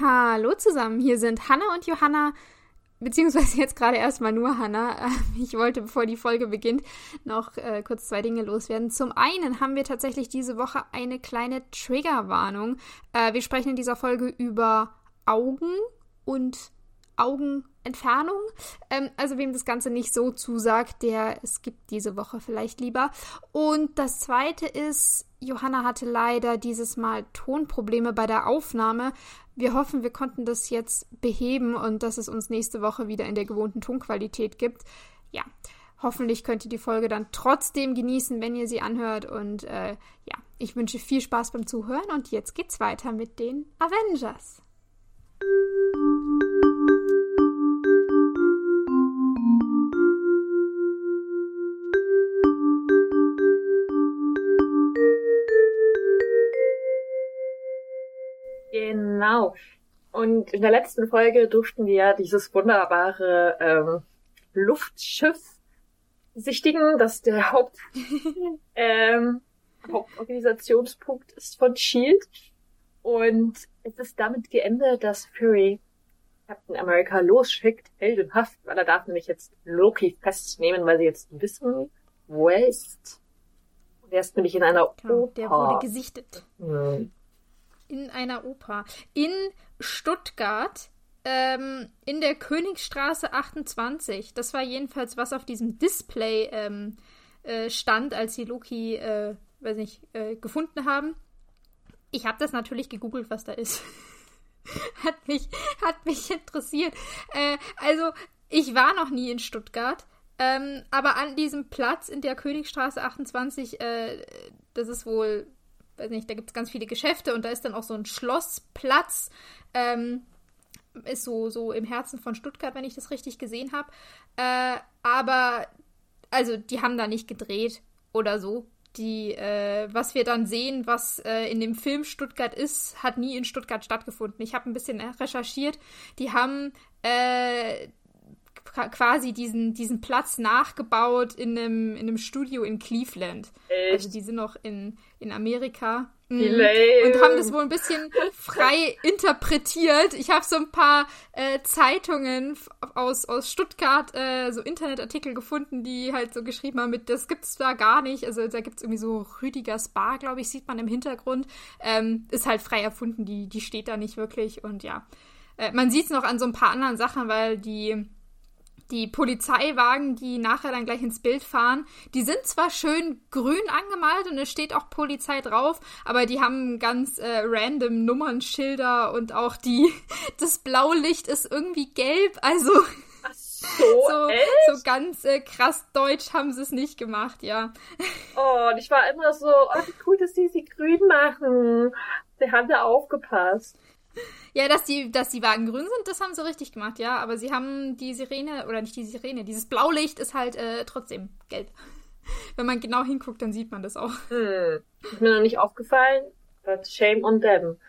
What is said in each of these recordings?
Hallo zusammen, hier sind Hanna und Johanna, beziehungsweise jetzt gerade erstmal nur Hanna. Ich wollte, bevor die Folge beginnt, noch äh, kurz zwei Dinge loswerden. Zum einen haben wir tatsächlich diese Woche eine kleine Triggerwarnung. Äh, wir sprechen in dieser Folge über Augen und Augenentfernung. Ähm, also wem das Ganze nicht so zusagt, der es gibt diese Woche vielleicht lieber. Und das zweite ist, Johanna hatte leider dieses Mal Tonprobleme bei der Aufnahme. Wir hoffen, wir konnten das jetzt beheben und dass es uns nächste Woche wieder in der gewohnten Tonqualität gibt. Ja, hoffentlich könnt ihr die Folge dann trotzdem genießen, wenn ihr sie anhört. Und äh, ja, ich wünsche viel Spaß beim Zuhören und jetzt geht's weiter mit den Avengers. Genau. Und in der letzten Folge durften wir dieses wunderbare ähm, Luftschiff sichtigen, das der Haupt, ähm, Hauptorganisationspunkt ist von Shield. Und es ist damit geendet, dass Fury Captain America losschickt, heldenhaft, weil er darf nämlich jetzt Loki festnehmen, weil sie jetzt wissen, wo er ist. Und er ist nämlich in einer genau, Oper. Der wurde gesichtet. Hm in einer Oper in Stuttgart ähm, in der Königstraße 28. Das war jedenfalls, was auf diesem Display ähm, äh, stand, als sie Loki, äh, weiß nicht, äh, gefunden haben. Ich habe das natürlich gegoogelt, was da ist. hat, mich, hat mich interessiert. Äh, also, ich war noch nie in Stuttgart. Ähm, aber an diesem Platz in der Königstraße 28, äh, das ist wohl weiß nicht, da gibt es ganz viele Geschäfte und da ist dann auch so ein Schlossplatz. Ähm, ist so, so im Herzen von Stuttgart, wenn ich das richtig gesehen habe. Äh, aber, also, die haben da nicht gedreht oder so. Die, äh, was wir dann sehen, was äh, in dem Film Stuttgart ist, hat nie in Stuttgart stattgefunden. Ich habe ein bisschen recherchiert. Die haben äh, quasi diesen, diesen Platz nachgebaut in einem, in einem Studio in Cleveland. Echt? Also die sind noch in, in Amerika. Mhm. Und haben das wohl ein bisschen frei interpretiert. Ich habe so ein paar äh, Zeitungen aus, aus Stuttgart, äh, so Internetartikel gefunden, die halt so geschrieben haben mit, das gibt's da gar nicht. Also da gibt's irgendwie so Rüdigers Bar, glaube ich, sieht man im Hintergrund. Ähm, ist halt frei erfunden, die, die steht da nicht wirklich. Und ja, äh, man sieht es noch an so ein paar anderen Sachen, weil die die Polizeiwagen, die nachher dann gleich ins Bild fahren, die sind zwar schön grün angemalt und es steht auch Polizei drauf, aber die haben ganz äh, random Nummernschilder und auch die, das Blaulicht ist irgendwie gelb, also so, so, so, ganz äh, krass deutsch haben sie es nicht gemacht, ja. Oh, und ich war immer so, oh, wie cool, dass die sie grün machen. Sie haben da aufgepasst. Ja, dass die, dass die Wagen grün sind, das haben sie richtig gemacht, ja. Aber sie haben die Sirene, oder nicht die Sirene, dieses Blaulicht ist halt äh, trotzdem gelb. Wenn man genau hinguckt, dann sieht man das auch. Hm. Ist mir noch nicht aufgefallen, but shame on them.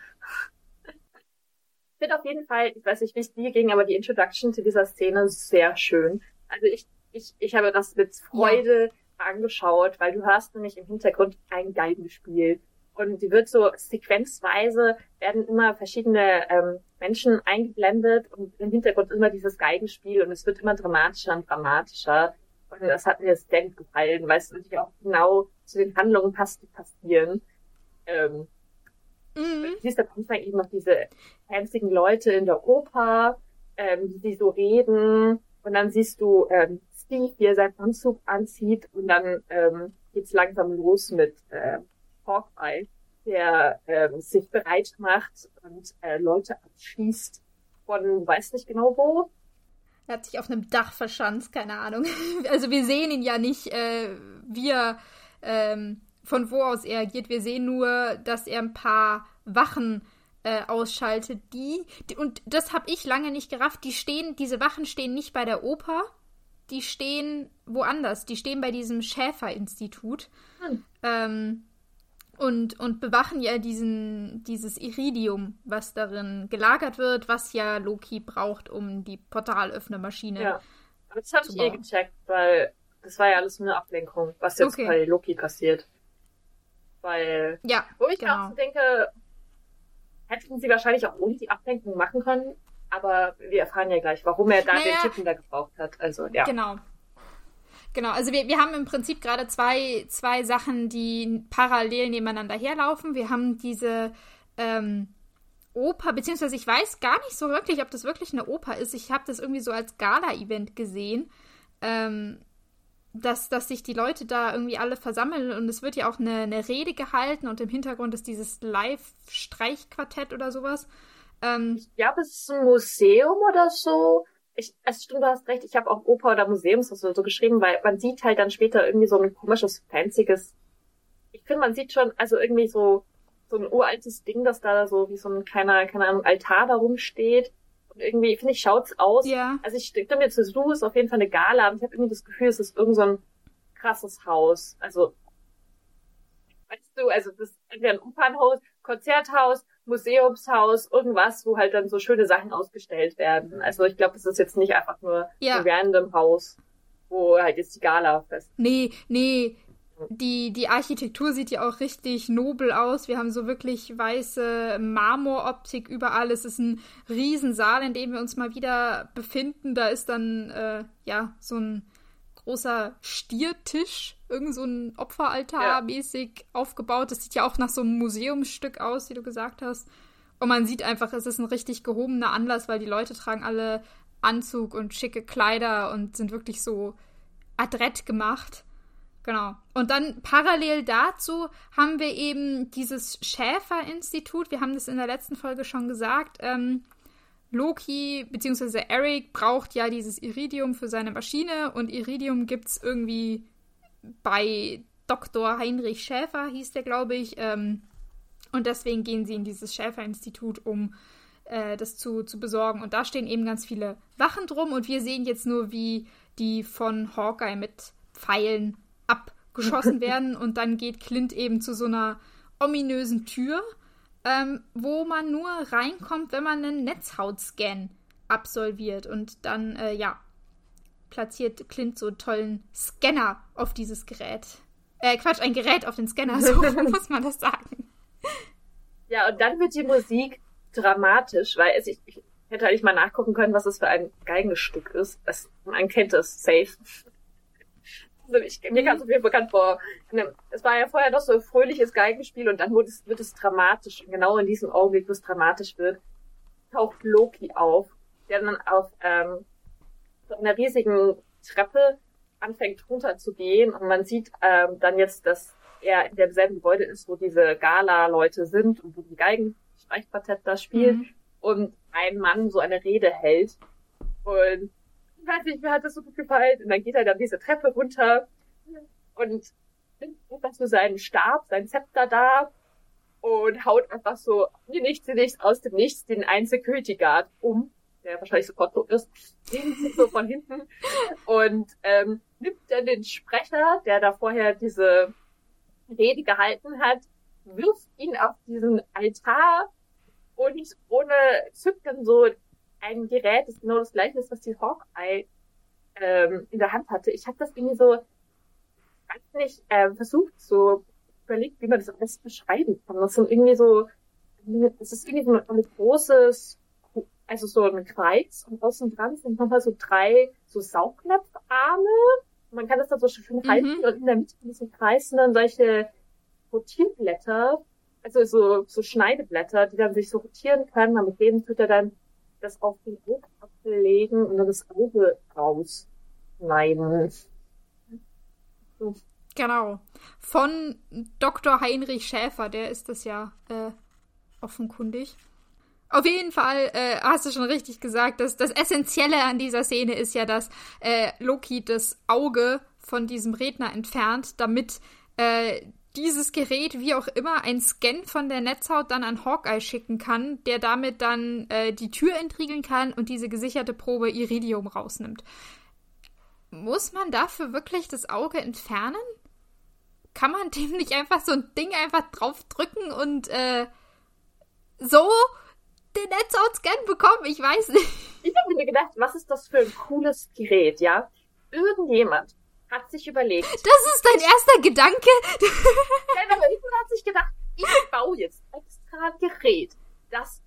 Ich finde auf jeden Fall, ich weiß nicht, wie es dir ging, aber die Introduction zu dieser Szene ist sehr schön. Also ich, ich, ich habe das mit Freude ja. angeschaut, weil du hörst nämlich im Hintergrund ein Geigenspiel. Und die wird so sequenzweise, werden immer verschiedene ähm, Menschen eingeblendet und im Hintergrund immer dieses Geigenspiel und es wird immer dramatischer und dramatischer. Und das hat mir sehr gut gefallen, weil es natürlich auch genau zu den Handlungen passt, die passieren. Ähm, mhm. Siehst da kommt dann eben noch diese einzigen Leute in der Oper, ähm, die so reden. Und dann siehst du ähm, Steve, wie er seinen Anzug anzieht und dann ähm, geht's langsam los mit äh, Hawkeye, der ähm, sich bereit macht und äh, Leute abschießt von weiß nicht genau wo. Er hat sich auf einem Dach verschanzt, keine Ahnung. Also wir sehen ihn ja nicht, äh, wie er, ähm, von wo aus er agiert. Wir sehen nur, dass er ein paar Wachen äh, ausschaltet, die, die und das habe ich lange nicht gerafft. Die stehen, diese Wachen stehen nicht bei der Oper, die stehen woanders. Die stehen bei diesem Schäferinstitut. Hm. Ähm, und, und bewachen ja diesen, dieses Iridium, was darin gelagert wird, was ja Loki braucht, um die Portalöffnermaschine. Ja, aber das habe ich eh gecheckt, weil das war ja alles nur eine Ablenkung, was jetzt okay. bei Loki passiert. Weil, ja, wo ich genau. auch so denke, hätten sie wahrscheinlich auch ohne die Ablenkung machen können. Aber wir erfahren ja gleich, warum er da naja, den Typen da gebraucht hat. Also, ja. Genau. Genau, also wir, wir haben im Prinzip gerade zwei, zwei Sachen, die parallel nebeneinander herlaufen. Wir haben diese ähm, Oper, beziehungsweise ich weiß gar nicht so wirklich, ob das wirklich eine Oper ist. Ich habe das irgendwie so als Gala-Event gesehen, ähm, dass, dass sich die Leute da irgendwie alle versammeln und es wird ja auch eine, eine Rede gehalten und im Hintergrund ist dieses Live-Streichquartett oder sowas. Ähm, ich glaube, es ist ein Museum oder so ich, es stimmt, du hast recht, ich habe auch Oper oder Museums so, so geschrieben, weil man sieht halt dann später irgendwie so ein komisches, fancyes, ich finde, man sieht schon, also irgendwie so, so ein uraltes Ding, das da so wie so ein kleiner, keine Ahnung, Altar da rumsteht. Und irgendwie, finde ich, schaut's aus. Ja. Also ich stimme mir zu, Lu ist auf jeden Fall eine Gala, aber ich habe irgendwie das Gefühl, es ist irgend so ein krasses Haus. Also, weißt du, also das ist entweder ein Opernhaus, Konzerthaus, Museumshaus, irgendwas, wo halt dann so schöne Sachen ausgestellt werden. Also ich glaube, es ist jetzt nicht einfach nur ja. ein random Haus, wo halt jetzt die Gala fest. Nee, nee. Die, die Architektur sieht ja auch richtig nobel aus. Wir haben so wirklich weiße Marmoroptik überall. Es ist ein Riesensaal, in dem wir uns mal wieder befinden. Da ist dann, äh, ja, so ein großer Stiertisch, irgend so ein Opferaltar mäßig ja. aufgebaut. Das sieht ja auch nach so einem Museumsstück aus, wie du gesagt hast. Und man sieht einfach, es ist ein richtig gehobener Anlass, weil die Leute tragen alle Anzug und schicke Kleider und sind wirklich so adrett gemacht. Genau. Und dann parallel dazu haben wir eben dieses Schäfer-Institut. Wir haben das in der letzten Folge schon gesagt. Ähm, Loki bzw. Eric braucht ja dieses Iridium für seine Maschine und Iridium gibt es irgendwie bei Dr. Heinrich Schäfer, hieß der, glaube ich. Ähm, und deswegen gehen sie in dieses Schäfer-Institut, um äh, das zu, zu besorgen. Und da stehen eben ganz viele Wachen drum und wir sehen jetzt nur, wie die von Hawkeye mit Pfeilen abgeschossen werden. Und dann geht Clint eben zu so einer ominösen Tür ähm, wo man nur reinkommt, wenn man einen Netzhautscan absolviert. Und dann, äh, ja, platziert Clint so einen tollen Scanner auf dieses Gerät. Äh, Quatsch, ein Gerät auf den Scanner, so muss man das sagen. Ja, und dann wird die Musik dramatisch, weil es, ich, ich hätte eigentlich mal nachgucken können, was es für ein Geigenstück ist. Das, man kennt es safe. Also ich, mir kam es auf jeden Fall bekannt vor. Es war ja vorher noch so ein fröhliches Geigenspiel und dann wird es, wird es dramatisch. Genau in diesem Augenblick, wo es dramatisch wird, taucht Loki auf, der dann auf ähm, so einer riesigen Treppe anfängt runterzugehen und man sieht ähm, dann jetzt, dass er in demselben Gebäude ist, wo diese Gala-Leute sind und wo die Geigenstreichquartett da spielt mhm. und ein Mann so eine Rede hält und weiß nicht, mir hat das so gut gefallen. Und dann geht er dann diese Treppe runter und nimmt einfach so seinen Stab, sein Zepter da und haut einfach so wie nichts, wie nichts aus dem Nichts den einen Security Guard um, der wahrscheinlich sofort tot ist, so von hinten und ähm, nimmt dann den Sprecher, der da vorher diese Rede gehalten hat, wirft ihn auf diesen Altar und ohne Zücken so ein Gerät, das genau das gleiche ist, was die Hawkeye ähm, in der Hand hatte. Ich habe das irgendwie so ganz nicht äh, versucht, so überlegt, wie man das am besten beschreiben kann. Das sind irgendwie so, das ist irgendwie so ein, großes, also so ein Kreuz und außen dran sind nochmal so drei so Saugnapfarme. Man kann das dann so schön mhm. halten und in der Mitte von diesem Kreis sind dann solche Rotierblätter, also so, so Schneideblätter, die dann sich so rotieren können. Und mit denen tut er dann das auf den Augapfel legen und dann das Auge rausschneiden. Genau. Von Dr. Heinrich Schäfer, der ist das ja äh, offenkundig. Auf jeden Fall äh, hast du schon richtig gesagt, dass das Essentielle an dieser Szene ist ja, dass äh, Loki das Auge von diesem Redner entfernt, damit äh, dieses Gerät, wie auch immer, ein Scan von der Netzhaut dann an Hawkeye schicken kann, der damit dann äh, die Tür entriegeln kann und diese gesicherte Probe Iridium rausnimmt. Muss man dafür wirklich das Auge entfernen? Kann man dem nicht einfach so ein Ding einfach draufdrücken und äh, so den Netzhaut-Scan bekommen? Ich weiß nicht. Ich habe mir gedacht, was ist das für ein cooles Gerät, ja? Irgendjemand hat sich überlegt. Das ist dein erster Gedanke? Aber jemand hat sich gedacht, ich baue jetzt extra ein Gerät, das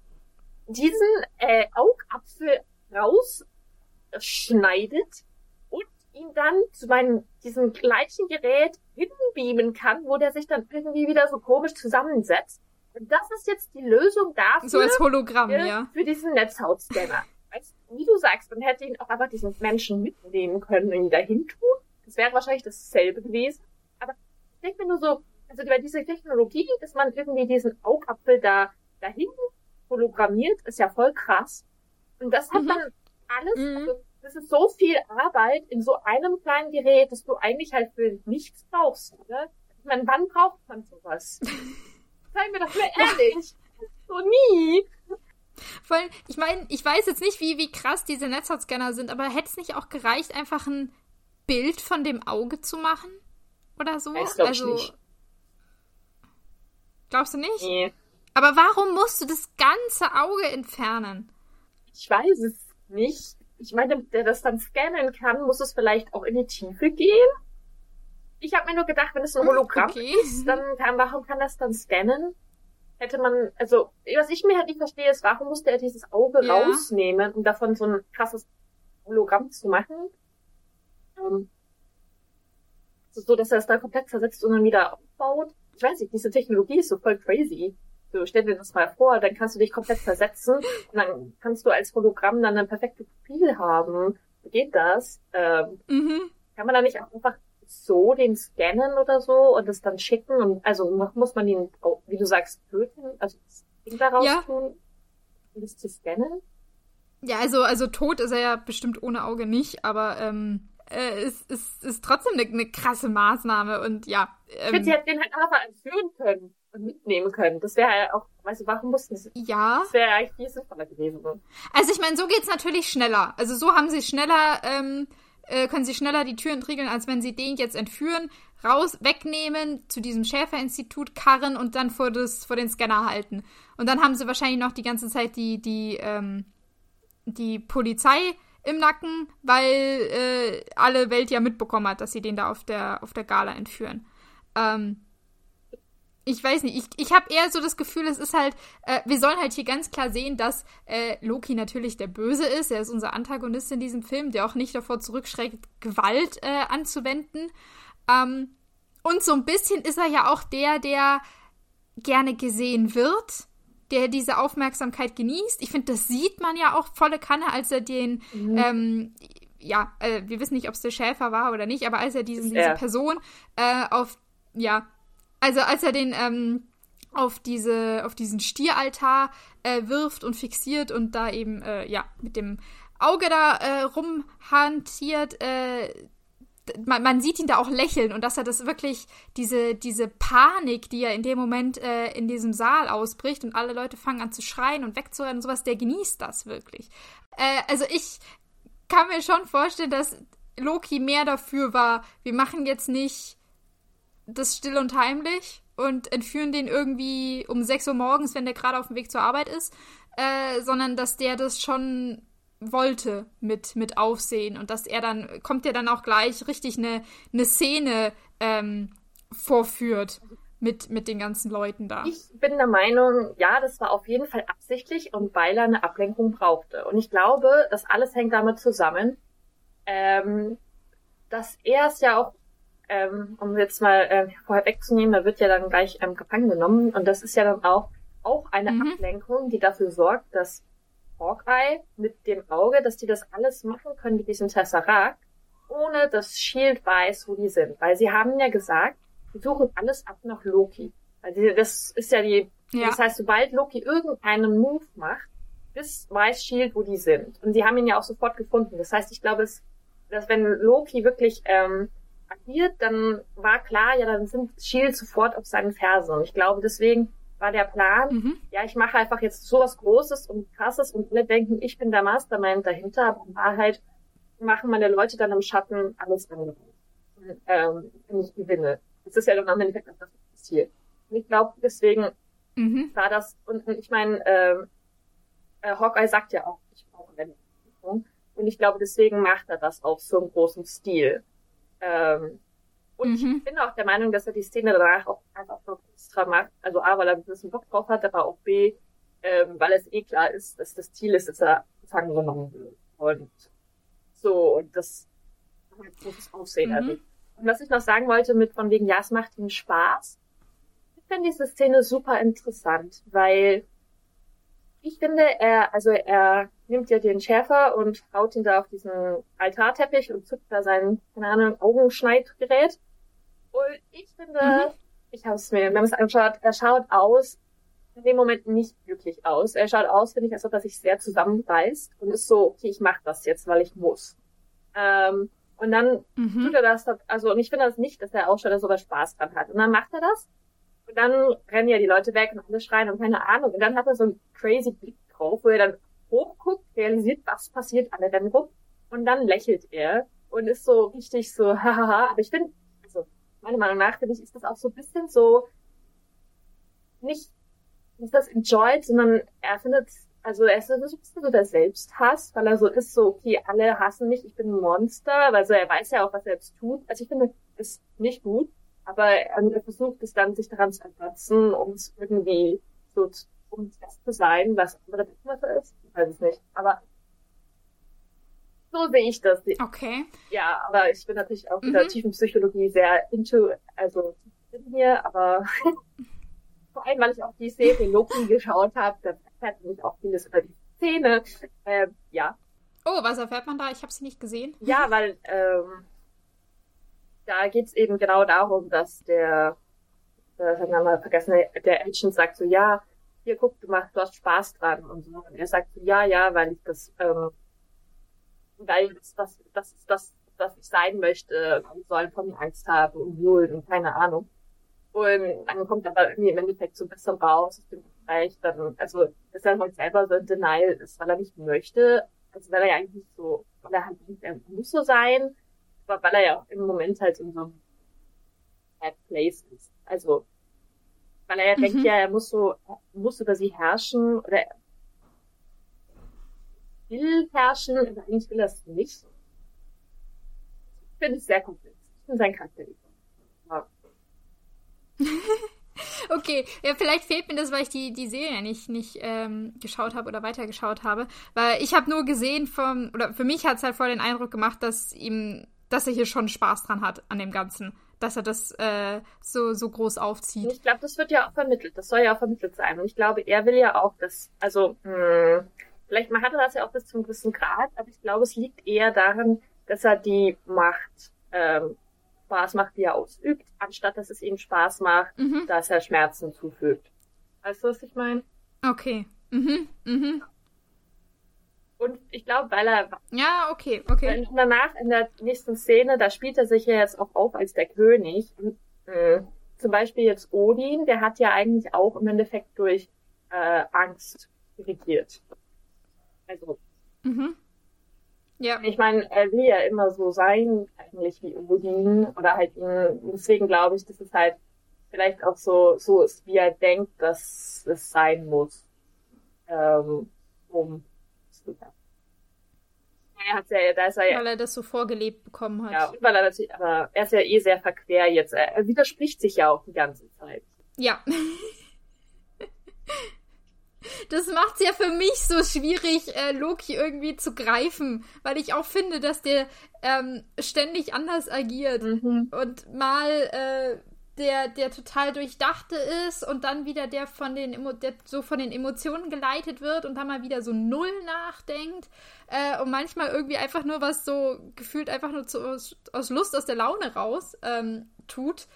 diesen äh, Augapfel rausschneidet und ihn dann zu meinem, diesem gleichen Gerät hinbeamen kann, wo der sich dann irgendwie wieder so komisch zusammensetzt. Und das ist jetzt die Lösung dafür. So als Hologramm, für, ja. Für diesen Netzhautscanner. wie du sagst, man hätte ihn auch einfach diesen Menschen mitnehmen können und ihn dahin tun. Das wäre wahrscheinlich dasselbe gewesen. Aber ich denke mir nur so, also über diese Technologie, dass man irgendwie diesen Augapfel da dahin hologrammiert, ist ja voll krass. Und das hat mhm. dann alles, mhm. also das ist so viel Arbeit in so einem kleinen Gerät, dass du eigentlich halt für nichts brauchst, oder? Ich meine, wann braucht man sowas? Sei mir doch mal ehrlich. so nie. Vor allem, ich meine, ich weiß jetzt nicht, wie, wie krass diese Netzhautscanner sind, aber hätte es nicht auch gereicht, einfach ein Bild von dem Auge zu machen? Oder so? Das glaub also. Nicht. Glaubst du nicht? Nee. Aber warum musst du das ganze Auge entfernen? Ich weiß es nicht. Ich meine, der das dann scannen kann, muss es vielleicht auch in die Tiefe gehen? Ich habe mir nur gedacht, wenn es ein hm, Hologramm okay. ist, dann kann, warum kann das dann scannen? Hätte man, also, was ich mir halt nicht verstehe, ist, warum musste er dieses Auge ja. rausnehmen, um davon so ein krasses Hologramm zu machen? Ähm, so, dass er es da komplett zersetzt und dann wieder aufbaut. Ich weiß nicht, diese Technologie ist so voll crazy. So, stell dir das mal vor, dann kannst du dich komplett versetzen und dann kannst du als Hologramm dann ein perfektes Profil haben. Wie geht das? Ähm, mhm. Kann man da nicht einfach so den scannen oder so und das dann schicken und also muss man ihn, wie du sagst, töten, also das Ding daraus ja. tun, um das zu scannen? Ja, also, also tot ist er ja bestimmt ohne Auge nicht, aber ähm, äh, ist, ist, ist trotzdem eine, eine krasse Maßnahme und ja. Ähm, ich hätte sie den halt einfach entführen können und mitnehmen können. Das wäre ja auch, weißt du, warum mussten sie? Ja. Das wäre eigentlich viel sinnvoller gewesen. Also ich meine, so geht's natürlich schneller. Also so haben sie schneller, ähm, äh, können sie schneller die Tür entriegeln, als wenn sie den jetzt entführen, raus, wegnehmen, zu diesem Schäferinstitut karren und dann vor, das, vor den Scanner halten. Und dann haben sie wahrscheinlich noch die ganze Zeit die, die, ähm, die Polizei im Nacken, weil äh, alle Welt ja mitbekommen hat, dass sie den da auf der, auf der Gala entführen. Ähm, ich weiß nicht, ich, ich habe eher so das Gefühl, es ist halt, äh, wir sollen halt hier ganz klar sehen, dass äh, Loki natürlich der Böse ist. Er ist unser Antagonist in diesem Film, der auch nicht davor zurückschreckt, Gewalt äh, anzuwenden. Ähm, und so ein bisschen ist er ja auch der, der gerne gesehen wird, der diese Aufmerksamkeit genießt. Ich finde, das sieht man ja auch volle Kanne, als er den, mhm. ähm, ja, äh, wir wissen nicht, ob es der Schäfer war oder nicht, aber als er diesen, diese Person äh, auf, ja, also als er den ähm, auf diese auf diesen Stieraltar äh, wirft und fixiert und da eben äh, ja mit dem Auge da äh, rumhantiert, äh, man, man, sieht ihn da auch lächeln und dass er das wirklich, diese, diese Panik, die er in dem Moment äh, in diesem Saal ausbricht und alle Leute fangen an zu schreien und wegzurennen und sowas, der genießt das wirklich. Äh, also ich kann mir schon vorstellen, dass Loki mehr dafür war, wir machen jetzt nicht das still und heimlich und entführen den irgendwie um 6 Uhr morgens, wenn der gerade auf dem Weg zur Arbeit ist, äh, sondern dass der das schon wollte mit, mit Aufsehen und dass er dann, kommt er dann auch gleich richtig eine, eine Szene ähm, vorführt mit, mit den ganzen Leuten da. Ich bin der Meinung, ja, das war auf jeden Fall absichtlich und weil er eine Ablenkung brauchte. Und ich glaube, das alles hängt damit zusammen, ähm, dass er es ja auch ähm, um jetzt mal äh, vorher wegzunehmen, da wird ja dann gleich ähm, gefangen genommen und das ist ja dann auch auch eine mhm. Ablenkung, die dafür sorgt, dass Hawkeye mit dem Auge, dass die das alles machen können mit diesem Tesseract, ohne dass Shield weiß, wo die sind, weil sie haben ja gesagt, sie suchen alles ab nach Loki. Also das ist ja die, ja. das heißt, sobald Loki irgendeinen Move macht, bis weiß Shield, wo die sind. Und sie haben ihn ja auch sofort gefunden. Das heißt, ich glaube, es, dass wenn Loki wirklich ähm, agiert, dann war klar, ja, dann sind Shield sofort auf seinen Fersen. Und ich glaube, deswegen war der Plan, mhm. ja, ich mache einfach jetzt sowas Großes und Krasses und alle denken, ich bin der Mastermind dahinter, aber in Wahrheit machen meine Leute dann im Schatten alles andere. Ähm, wenn ich gewinne. Das ist ja dann am Endeffekt auch das passiert. Und ich glaube, deswegen mhm. war das, und ich meine, ähm, äh, Hawkeye sagt ja auch, ich brauche eine Und ich glaube, deswegen macht er das auch so im großen Stil. Ähm, und mhm. ich bin auch der Meinung, dass er die Szene danach auch einfach noch extra macht. Also A, weil er ein bisschen Bock drauf hat, aber auch B, ähm, weil es eh klar ist, dass das Ziel ist, dass er gefangen genommen wird. Und so, und das hat großes Aufsehen mhm. erregt. Und was ich noch sagen wollte mit von wegen, ja, es macht ihm Spaß. Ich finde diese Szene super interessant, weil ich finde, er, also er nimmt ja den Schärfer und haut ihn da auf diesen Altarteppich und zückt da sein, keine Ahnung, Augenschneidgerät. Und ich finde, mhm. ich habe es mir, wir haben es angeschaut, er schaut aus, in dem Moment nicht glücklich aus. Er schaut aus, finde ich, als ob er sich sehr zusammenreißt und ist so, okay, ich mache das jetzt, weil ich muss. Ähm, und dann mhm. tut er das, also, und ich finde das nicht, dass der Aussteller so was Spaß dran hat. Und dann macht er das. Und dann rennen ja die Leute weg und alle schreien und keine Ahnung. Und dann hat er so einen crazy Blick drauf, wo er dann hochguckt, realisiert, was passiert, alle rennen rum. Und dann lächelt er und ist so richtig so, hahaha. Aber ich finde, meiner Meinung nach, finde ich, ist das auch so ein bisschen so, nicht, nicht das enjoyed, sondern er findet also er ist so ein bisschen so der Selbsthass, weil er so ist, so, okay, alle hassen mich, ich bin ein Monster, also er weiß ja auch, was er jetzt tut. Also ich finde, das ist nicht gut, aber er versucht es dann, sich daran zu ergötzen, um es irgendwie so, um das zu sein, was andere Deckmasse ist. Ich weiß es nicht. Aber so sehe ich das. Okay. Ja, aber ich bin natürlich auch in der mhm. tiefen Psychologie sehr into, also hier, aber vor allem, weil ich auch die Serie Loki geschaut habe, da erfährt man auch vieles über die Szene. Äh, ja. Oh, was erfährt man da? Ich habe sie nicht gesehen. Ja, weil ähm, da geht's eben genau darum, dass der, das haben wir mal vergessen, der Agent sagt so, ja, hier guck, du machst, du hast Spaß dran und so. Und er sagt so, ja, ja, weil ich das, ähm, weil das, das, das ist das, was ich sein möchte, und sollen von mir Angst haben und wohl und keine Ahnung. Und dann kommt aber irgendwie im Endeffekt so ein bisschen raus, ich bin vielleicht dann, also, dass er halt selber so ein Denial ist, weil er nicht möchte, also weil er ja eigentlich so, weil er halt nicht, er muss so sein, aber weil er ja auch im Moment halt in so einem bad place ist. Also, weil er ja mhm. denkt, ja, er muss so, er muss über sie herrschen, oder er will herrschen, aber eigentlich will er es nicht. Finde ich sehr komplex. Ich finde sein Charakter ja. okay, ja, vielleicht fehlt mir das, weil ich die, die Serie nicht, nicht ähm, geschaut habe oder weitergeschaut habe. Weil ich habe nur gesehen vom, oder für mich hat es halt voll den Eindruck gemacht, dass ihm, dass er hier schon Spaß dran hat an dem Ganzen. Dass er das äh, so, so groß aufzieht. Ich glaube, das wird ja auch vermittelt. Das soll ja auch vermittelt sein. Und ich glaube, er will ja auch das, also, mh, hm, vielleicht man hatte das ja auch bis zum gewissen Grad, aber ich glaube, es liegt eher daran, dass er die Macht ähm, Spaß macht, die er ausübt, anstatt dass es ihm Spaß macht, mhm. dass er Schmerzen zufügt. Weißt du, was ich meine? Okay. Mhm. Mhm. Und ich glaube, weil er. Ja, okay, okay. danach in der nächsten Szene, da spielt er sich ja jetzt auch auf als der König. Und, äh, zum Beispiel jetzt Odin, der hat ja eigentlich auch im Endeffekt durch äh, Angst regiert. Also. Mhm. Ja. Ich meine, er will ja immer so sein, eigentlich wie Odin. Oder halt ihn, deswegen glaube ich, dass es halt vielleicht auch so, so ist, wie er denkt, dass es sein muss. Ähm, um er hat ja, da ist er ja, weil er das so vorgelebt bekommen hat. Ja, weil er natürlich, aber er ist ja eh sehr verquer jetzt. Er, er widerspricht sich ja auch die ganze Zeit. Ja. das macht es ja für mich so schwierig, äh, Loki irgendwie zu greifen, weil ich auch finde, dass der ähm, ständig anders agiert mhm. und mal äh, der, der total durchdachte ist und dann wieder der von den Emo der so von den Emotionen geleitet wird und dann mal wieder so null nachdenkt äh, und manchmal irgendwie einfach nur was so gefühlt einfach nur zu, aus, aus Lust, aus der Laune raus ähm, tut,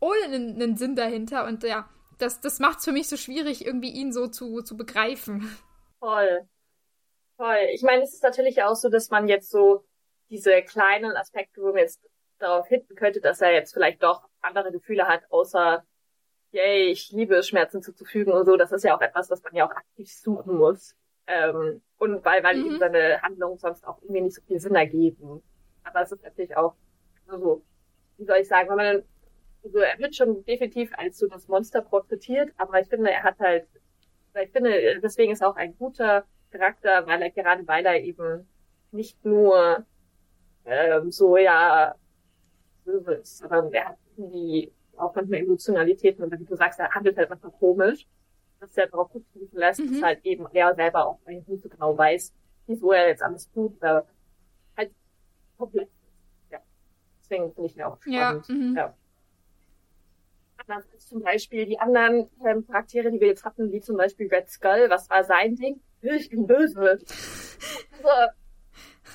ohne einen, einen Sinn dahinter und ja, das, das macht es für mich so schwierig, irgendwie ihn so zu, zu begreifen. Voll. Voll. Ich meine, es ist natürlich auch so, dass man jetzt so diese kleinen Aspekte, wo man jetzt darauf hinten könnte, dass er jetzt vielleicht doch andere Gefühle hat, außer, yay, ich liebe Schmerzen zuzufügen und so. Das ist ja auch etwas, was man ja auch aktiv suchen muss. Ähm, und weil, weil mhm. eben seine Handlungen sonst auch irgendwie nicht so viel Sinn ergeben. Aber es ist natürlich auch so, wie soll ich sagen, wenn man also er wird schon definitiv als so das Monster porträtiert, aber ich finde, er hat halt, ich finde, deswegen ist er auch ein guter Charakter, weil er gerade weil er eben nicht nur ähm, so ja böse ist, sondern er hat irgendwie auch manchmal Emotionalitäten und wie du sagst, er handelt halt manchmal komisch. das ja darauf rückschließen lässt, mhm. dass halt eben er selber auch nicht so genau weiß, wieso er jetzt alles tut, äh, halt komplett. Ja. Deswegen finde ich mir auch spannend. Ja, mhm. ja. Anders als zum Beispiel die anderen ähm, Charaktere, die wir jetzt hatten, wie zum Beispiel Red Skull, was war sein Ding? Ich bin böse. also,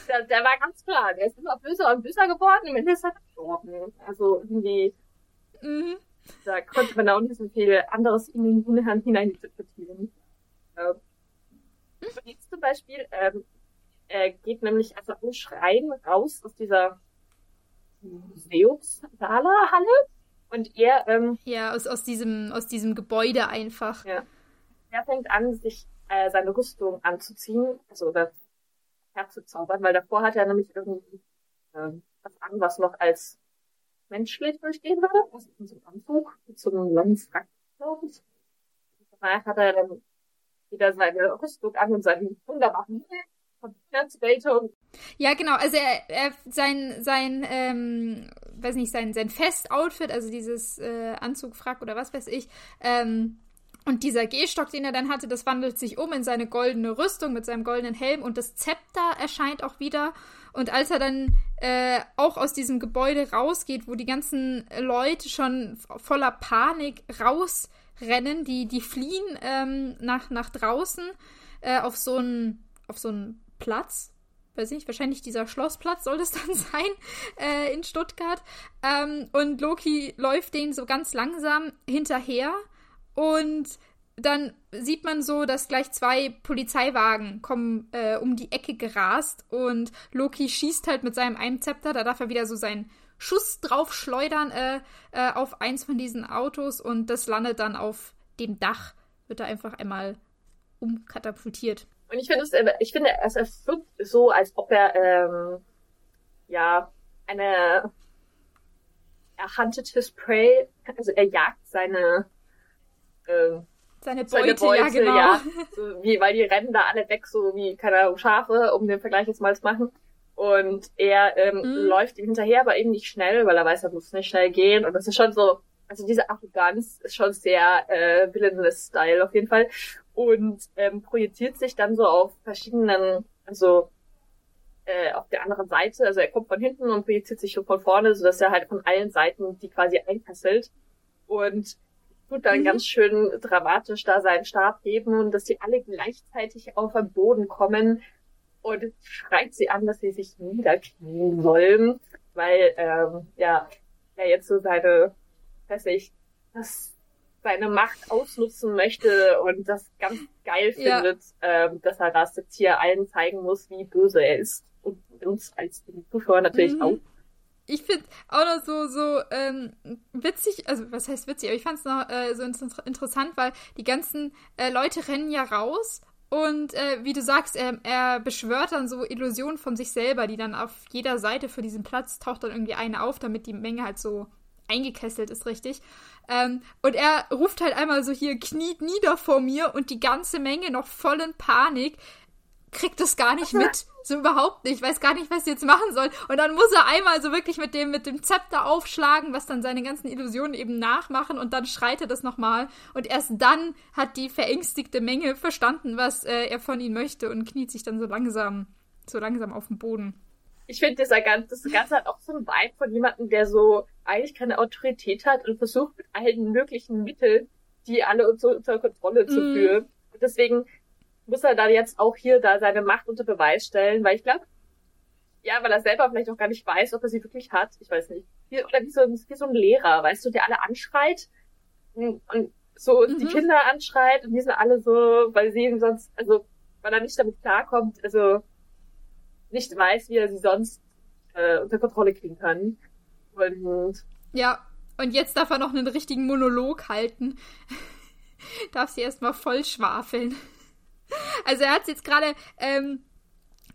der, der war ganz klar, der ist immer böser und böser geworden, und ist er gestorben. Also irgendwie, mhm. da konnte man auch nicht so viel anderes in den Hinhand hineininterpretieren. Ähm, jetzt zum Beispiel ähm, er geht nämlich also im Schreien raus aus dieser Museumshalle und er ähm, ja aus, aus diesem aus diesem Gebäude einfach. Ja. Er fängt an, sich äh, seine Rüstung anzuziehen, also das herzuzaubern, weil davor hat er nämlich irgendwie äh, was an, was noch als menschlich durchgehen würde, also in so einem Anzug, mit so einem langen Frack, glaube ich. Danach hat er dann wieder seine Rüstung an und seinen wunderbaren ja, genau. Also er, er sein sein ähm, weiß nicht sein sein Festoutfit, also dieses äh, Anzugfrack oder was weiß ich, ähm, und dieser Gehstock, den er dann hatte, das wandelt sich um in seine goldene Rüstung mit seinem goldenen Helm und das Zepter erscheint auch wieder. Und als er dann äh, auch aus diesem Gebäude rausgeht, wo die ganzen Leute schon voller Panik rausrennen, die, die fliehen ähm, nach, nach draußen äh, auf so einen auf so einen Platz, weiß nicht, wahrscheinlich dieser Schlossplatz soll das dann sein äh, in Stuttgart. Ähm, und Loki läuft denen so ganz langsam hinterher und dann sieht man so, dass gleich zwei Polizeiwagen kommen äh, um die Ecke gerast und Loki schießt halt mit seinem einen Zepter, da darf er wieder so seinen Schuss drauf schleudern äh, äh, auf eins von diesen Autos und das landet dann auf dem Dach, wird da einfach einmal umkatapultiert. Und ich finde es, ich finde, es wirkt so, als ob er ähm, ja eine er hunted his prey, also er jagt seine äh, seine Beute, seine Beute ja, genau. Ja, so wie, weil die rennen da alle weg, so wie, keine Ahnung, Schafe, um den Vergleich jetzt mal zu machen. Und er ähm, mhm. läuft ihm hinterher, aber eben nicht schnell, weil er weiß, er muss nicht schnell gehen. Und das ist schon so, also diese Arroganz ist schon sehr äh, Villainous-Style auf jeden Fall. Und ähm, projiziert sich dann so auf verschiedenen, also äh, auf der anderen Seite, also er kommt von hinten und projiziert sich schon von vorne, so dass er halt von allen Seiten die quasi einkesselt. Und tut dann mhm. ganz schön dramatisch da seinen Stab heben und dass die alle gleichzeitig auf den Boden kommen und schreit sie an, dass sie sich niederknien sollen, weil ähm, ja er jetzt so seine, weiß ich, das seine Macht ausnutzen möchte und das ganz geil ja. findet, ähm, dass er das jetzt hier allen zeigen muss, wie böse er ist und uns als Zuschauer natürlich mhm. auch ich finde auch noch so, so ähm, witzig, also was heißt witzig, aber ich fand es noch äh, so interessant, weil die ganzen äh, Leute rennen ja raus und äh, wie du sagst, er, er beschwört dann so Illusionen von sich selber, die dann auf jeder Seite für diesen Platz taucht dann irgendwie eine auf, damit die Menge halt so eingekesselt ist, richtig. Ähm, und er ruft halt einmal so hier, kniet nieder vor mir und die ganze Menge noch voll in Panik kriegt es gar nicht mit. So überhaupt nicht. Weiß gar nicht, was sie jetzt machen soll. Und dann muss er einmal so wirklich mit dem, mit dem Zepter aufschlagen, was dann seine ganzen Illusionen eben nachmachen und dann schreit er das nochmal. Und erst dann hat die verängstigte Menge verstanden, was äh, er von ihnen möchte und kniet sich dann so langsam, so langsam auf den Boden. Ich finde, das Ganze hat auch so ein Vibe von jemandem, der so eigentlich keine Autorität hat und versucht mit allen möglichen Mitteln, die alle unter, unter Kontrolle zu mm. führen. Und deswegen muss er dann jetzt auch hier da seine Macht unter Beweis stellen, weil ich glaube, ja, weil er selber vielleicht auch gar nicht weiß, ob er sie wirklich hat. Ich weiß nicht. Wie, oder wie so, wie so ein Lehrer, weißt du, der alle anschreit und, und so mhm. die Kinder anschreit und die sind alle so, weil sie ihn sonst, also weil er nicht damit klarkommt, also nicht weiß, wie er sie sonst äh, unter Kontrolle kriegen kann. Und ja, und jetzt darf er noch einen richtigen Monolog halten. darf sie erstmal voll schwafeln. Also er hat jetzt gerade ähm,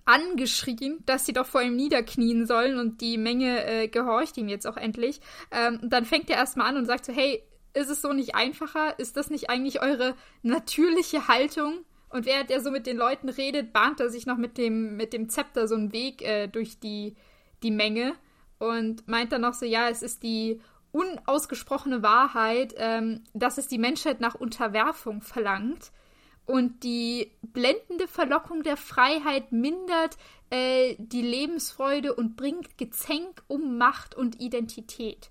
angeschrien, dass sie doch vor ihm niederknien sollen und die Menge äh, gehorcht ihm jetzt auch endlich. Ähm, und dann fängt er erstmal an und sagt so, hey, ist es so nicht einfacher? Ist das nicht eigentlich eure natürliche Haltung? Und während er so mit den Leuten redet, bahnt er sich noch mit dem, mit dem Zepter so einen Weg äh, durch die, die Menge und meint dann noch so, ja, es ist die unausgesprochene Wahrheit, ähm, dass es die Menschheit nach Unterwerfung verlangt. Und die blendende Verlockung der Freiheit mindert äh, die Lebensfreude und bringt Gezänk um Macht und Identität.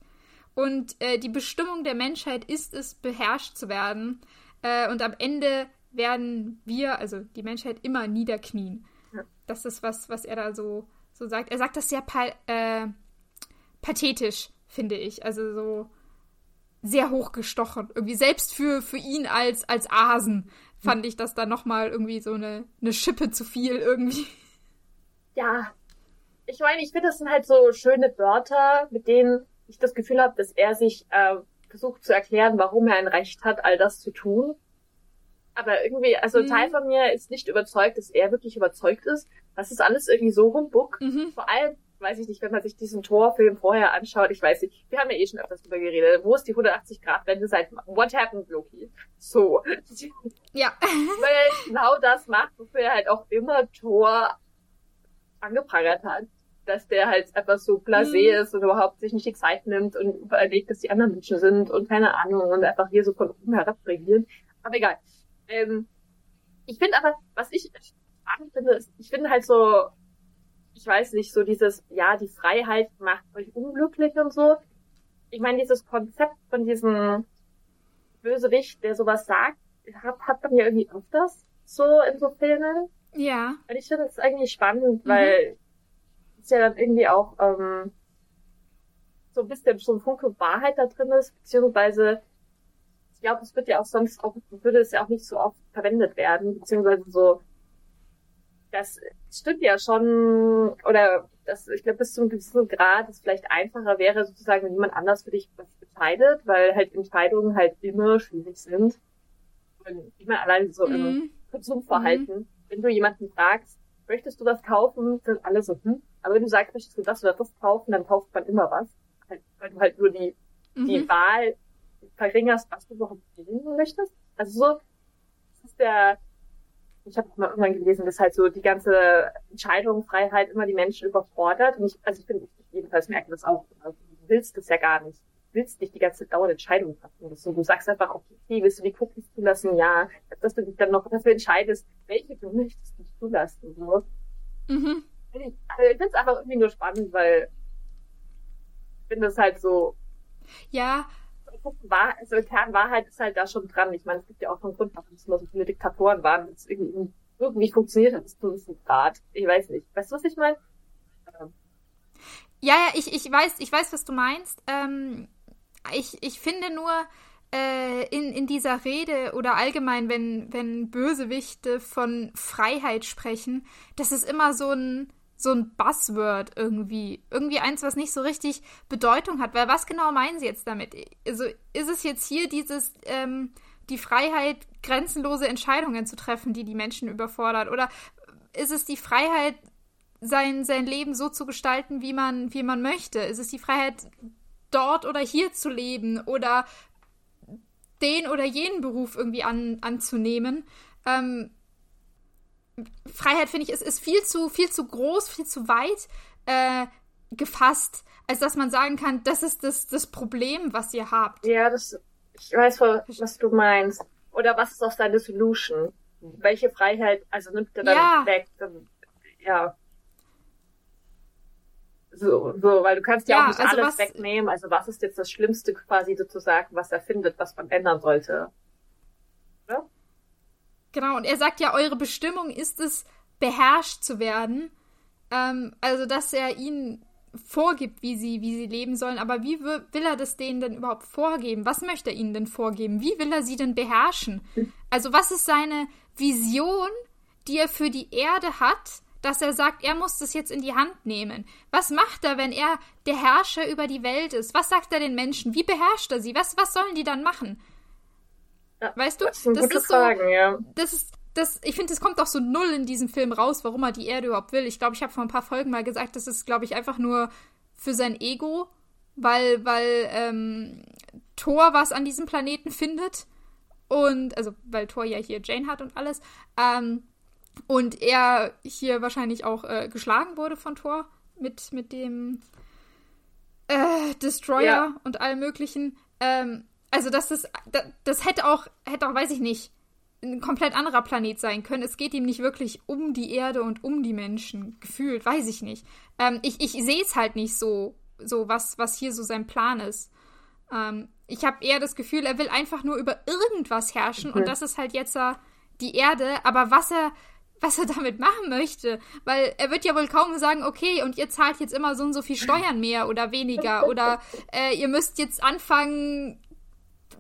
Und äh, die Bestimmung der Menschheit ist es, beherrscht zu werden. Äh, und am Ende werden wir, also die Menschheit, immer niederknien. Ja. Das ist was, was er da so, so sagt. Er sagt das sehr pa äh, pathetisch, finde ich. Also so sehr hochgestochen. Irgendwie selbst für, für ihn als, als Asen fand ich das dann nochmal irgendwie so eine, eine Schippe zu viel irgendwie. Ja. Ich meine, ich finde, das sind halt so schöne Wörter, mit denen ich das Gefühl habe, dass er sich äh, versucht zu erklären, warum er ein Recht hat, all das zu tun. Aber irgendwie, also mhm. Teil von mir ist nicht überzeugt, dass er wirklich überzeugt ist. Das ist alles irgendwie so Humbug. Mhm. Vor allem, weiß ich nicht, wenn man sich diesen Torfilm vorher anschaut, ich weiß nicht, wir haben ja eh schon öfters drüber geredet, wo ist die 180-Grad-Wende seit What Happened, Loki? So. Ja. Weil er genau das macht, wofür er halt auch immer Tor angeprangert hat. Dass der halt einfach so blasé mhm. ist und überhaupt sich nicht die Zeit nimmt und überlegt, dass die anderen Menschen sind und keine Ahnung und einfach hier so von oben herab regieren. Aber egal. Ähm, ich finde aber, was ich spannend finde, ist, ich finde halt so, ich weiß nicht, so dieses, ja, die Freiheit macht euch unglücklich und so. Ich meine, dieses Konzept von diesem Bösewicht, der sowas sagt, hat, hat man ja irgendwie öfters so in so Filmen. Ja. Und ich finde das eigentlich spannend, mhm. weil es ja dann irgendwie auch ähm, so ein bisschen so ein Funke Wahrheit da drin ist, beziehungsweise ich glaube, es wird ja auch sonst auch, würde es ja auch nicht so oft verwendet werden, beziehungsweise so das stimmt ja schon, oder das, ich glaube, bis zu einem gewissen Grad es vielleicht einfacher wäre, sozusagen, wenn jemand anders für dich was entscheidet, weil halt Entscheidungen halt immer schwierig sind. Und ich meine, allein so mhm. im Konsumverhalten, mhm. wenn du jemanden fragst, möchtest du was kaufen, sind alle so, hm. Aber wenn du sagst, möchtest du das oder das kaufen, dann kauft man immer was. Halt, weil du halt nur die, mhm. die Wahl verringerst, was du überhaupt nehmen möchtest. Also so, das ist der, ich habe mal irgendwann gelesen, dass halt so die ganze Entscheidungsfreiheit immer die Menschen überfordert. Und ich, also ich bin jedenfalls merke das auch. Also du willst das ja gar nicht. Du willst nicht die ganze dauernde Entscheidung treffen. So, du sagst einfach, okay, willst du die Cookies zulassen? Ja. Dass du dich dann noch dafür entscheidest, welche du möchtest nicht zulassen. So. Mhm. Also ich finde es einfach irgendwie nur spannend, weil ich finde es halt so. Ja, war, also Kernwahrheit ist halt da schon dran. Ich meine, es gibt ja auch einen Grund, warum es immer so viele Diktatoren waren. Das irgendwie, irgendwie funktioniert das zu einem Grad. Ich weiß nicht. Weißt du, was ich meine? Ja, ja, ich, ich weiß, ich weiß, was du meinst. Ähm, ich, ich finde nur, äh, in, in dieser Rede oder allgemein, wenn, wenn Bösewichte von Freiheit sprechen, das ist immer so ein, so ein Buzzword irgendwie. Irgendwie eins, was nicht so richtig Bedeutung hat. Weil was genau meinen sie jetzt damit? Also ist es jetzt hier dieses, ähm, die Freiheit, grenzenlose Entscheidungen zu treffen, die die Menschen überfordert? Oder ist es die Freiheit, sein, sein Leben so zu gestalten, wie man, wie man möchte? Ist es die Freiheit, dort oder hier zu leben? Oder den oder jenen Beruf irgendwie an, anzunehmen? Ähm, Freiheit, finde ich, ist, ist viel zu, viel zu groß, viel zu weit äh, gefasst, als dass man sagen kann, das ist das, das Problem, was ihr habt. Ja, das, ich weiß, was du meinst. Oder was ist auch seine Solution? Welche Freiheit, also nimmt er dann ja. weg? Dann, ja. So, so, weil du kannst ja, ja auch nicht also alles was, wegnehmen. Also was ist jetzt das Schlimmste quasi sozusagen, was er findet, was man ändern sollte? Genau, und er sagt ja, eure Bestimmung ist es, beherrscht zu werden. Ähm, also, dass er ihnen vorgibt, wie sie, wie sie leben sollen. Aber wie will er das denen denn überhaupt vorgeben? Was möchte er ihnen denn vorgeben? Wie will er sie denn beherrschen? Also, was ist seine Vision, die er für die Erde hat, dass er sagt, er muss das jetzt in die Hand nehmen? Was macht er, wenn er der Herrscher über die Welt ist? Was sagt er den Menschen? Wie beherrscht er sie? Was, was sollen die dann machen? Weißt du? Das, das ist so. Fragen, ja. Das ist das, ich finde, es kommt auch so null in diesem Film raus, warum er die Erde überhaupt will. Ich glaube, ich habe vor ein paar Folgen mal gesagt, das ist, glaube ich, einfach nur für sein Ego, weil, weil ähm, Thor was an diesem Planeten findet. Und, also, weil Thor ja hier Jane hat und alles. Ähm, und er hier wahrscheinlich auch äh, geschlagen wurde von Thor mit, mit dem äh, Destroyer ja. und allem möglichen. Ähm, also dass das, das, das hätte auch, hätte auch, weiß ich nicht, ein komplett anderer Planet sein können. Es geht ihm nicht wirklich um die Erde und um die Menschen. Gefühlt, weiß ich nicht. Ähm, ich ich sehe es halt nicht so, so was, was hier so sein Plan ist. Ähm, ich habe eher das Gefühl, er will einfach nur über irgendwas herrschen mhm. und das ist halt jetzt uh, die Erde. Aber was er, was er damit machen möchte, weil er wird ja wohl kaum sagen, okay, und ihr zahlt jetzt immer so und so viel Steuern mehr oder weniger oder äh, ihr müsst jetzt anfangen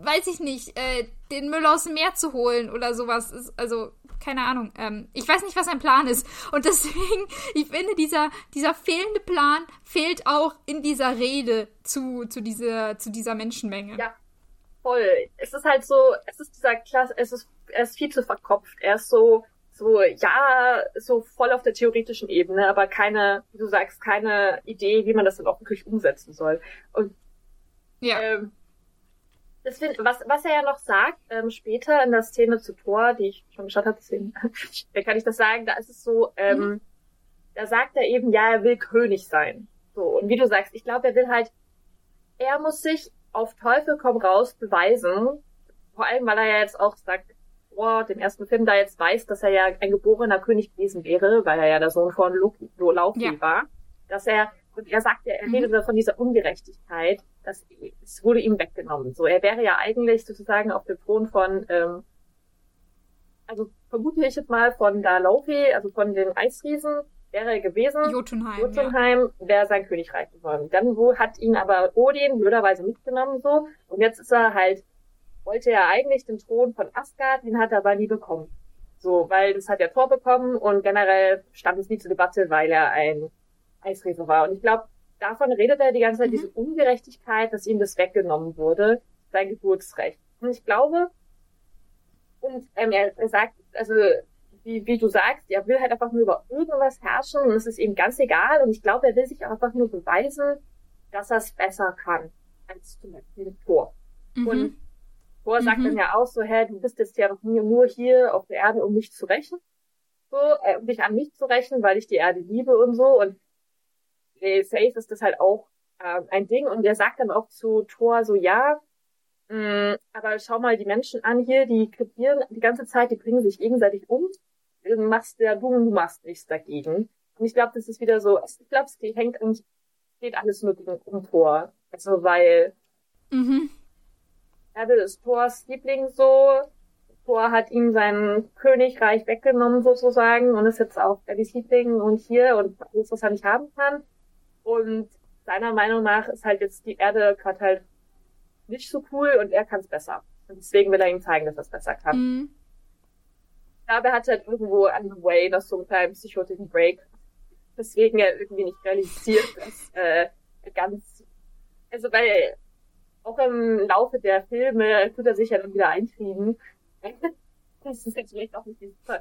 weiß ich nicht, äh, den Müll aus dem Meer zu holen oder sowas. Ist, also, keine Ahnung. Ähm, ich weiß nicht, was sein Plan ist. Und deswegen, ich finde, dieser, dieser fehlende Plan fehlt auch in dieser Rede zu, zu, dieser, zu dieser Menschenmenge. Ja, voll. Es ist halt so, es ist dieser Klasse, es ist, er ist viel zu verkopft. Er ist so, so, ja, so voll auf der theoretischen Ebene, aber keine, wie du sagst, keine Idee, wie man das dann auch wirklich umsetzen soll. Und ja. Ähm, das find, was, was er ja noch sagt, ähm, später in der Szene zu Thor, die ich schon geschaut habe, deswegen kann ich das sagen, da ist es so, ähm, mhm. da sagt er eben, ja, er will König sein. So, und wie du sagst, ich glaube, er will halt, er muss sich auf Teufel komm raus beweisen, vor allem, weil er ja jetzt auch sagt, vor dem ersten Film da jetzt weiß, dass er ja ein geborener König gewesen wäre, weil er ja der Sohn von Loki, Loki ja. war, dass er und er sagt ja, er mhm. redet von dieser Ungerechtigkeit, dass es wurde ihm weggenommen. So, er wäre ja eigentlich sozusagen auf dem Thron von, ähm, also vermute ich jetzt mal von Dalofi, also von den Eisriesen, wäre er gewesen. Jotunheim. Jotunheim ja. wäre sein Königreich geworden. Dann wo hat ihn aber Odin blöderweise mitgenommen so. Und jetzt ist er halt, wollte er eigentlich den Thron von Asgard, den hat er aber nie bekommen. So, weil das hat er Tor bekommen und generell stand es nie zur Debatte, weil er ein Eisriese war. Und ich glaube, davon redet er die ganze Zeit, mhm. diese Ungerechtigkeit, dass ihm das weggenommen wurde, sein Geburtsrecht. Und ich glaube, und ähm, er, er sagt, also wie, wie du sagst, er will halt einfach nur über irgendwas herrschen und es ist ihm ganz egal. Und ich glaube, er will sich auch einfach nur beweisen, dass er es besser kann als zum Beispiel Thor. Mhm. Und Thor sagt mhm. dann ja auch so, hä, du bist jetzt ja doch nur hier auf der Erde, um mich zu rächen. So, äh, um dich an mich zu rächen, weil ich die Erde liebe und so. Und bei Faith ist das halt auch äh, ein Ding und der sagt dann auch zu Thor so, ja, mh, mm, aber schau mal die Menschen an hier, die krepieren die ganze Zeit, die bringen sich gegenseitig um. Du machst ja du machst nichts dagegen. Und ich glaube, das ist wieder so, ich glaube, es hängt eigentlich, geht alles nur gegen um Thor. Also, weil mhm. Erde ist Thors Liebling so, Thor hat ihm sein Königreich weggenommen sozusagen und ist jetzt auch Eddys Liebling und hier und alles, was er nicht haben kann. Und seiner Meinung nach ist halt jetzt die Erde gerade halt nicht so cool und er kann es besser. Und deswegen will er ihm zeigen, dass er es besser kann. Mhm. Ich glaube, er hat halt irgendwo an the way noch so einen kleinen psychotischen Break. Deswegen er irgendwie nicht realisiert, dass äh, ganz, also weil auch im Laufe der Filme tut er sich ja dann wieder einfügen. das ist jetzt vielleicht auch nicht die super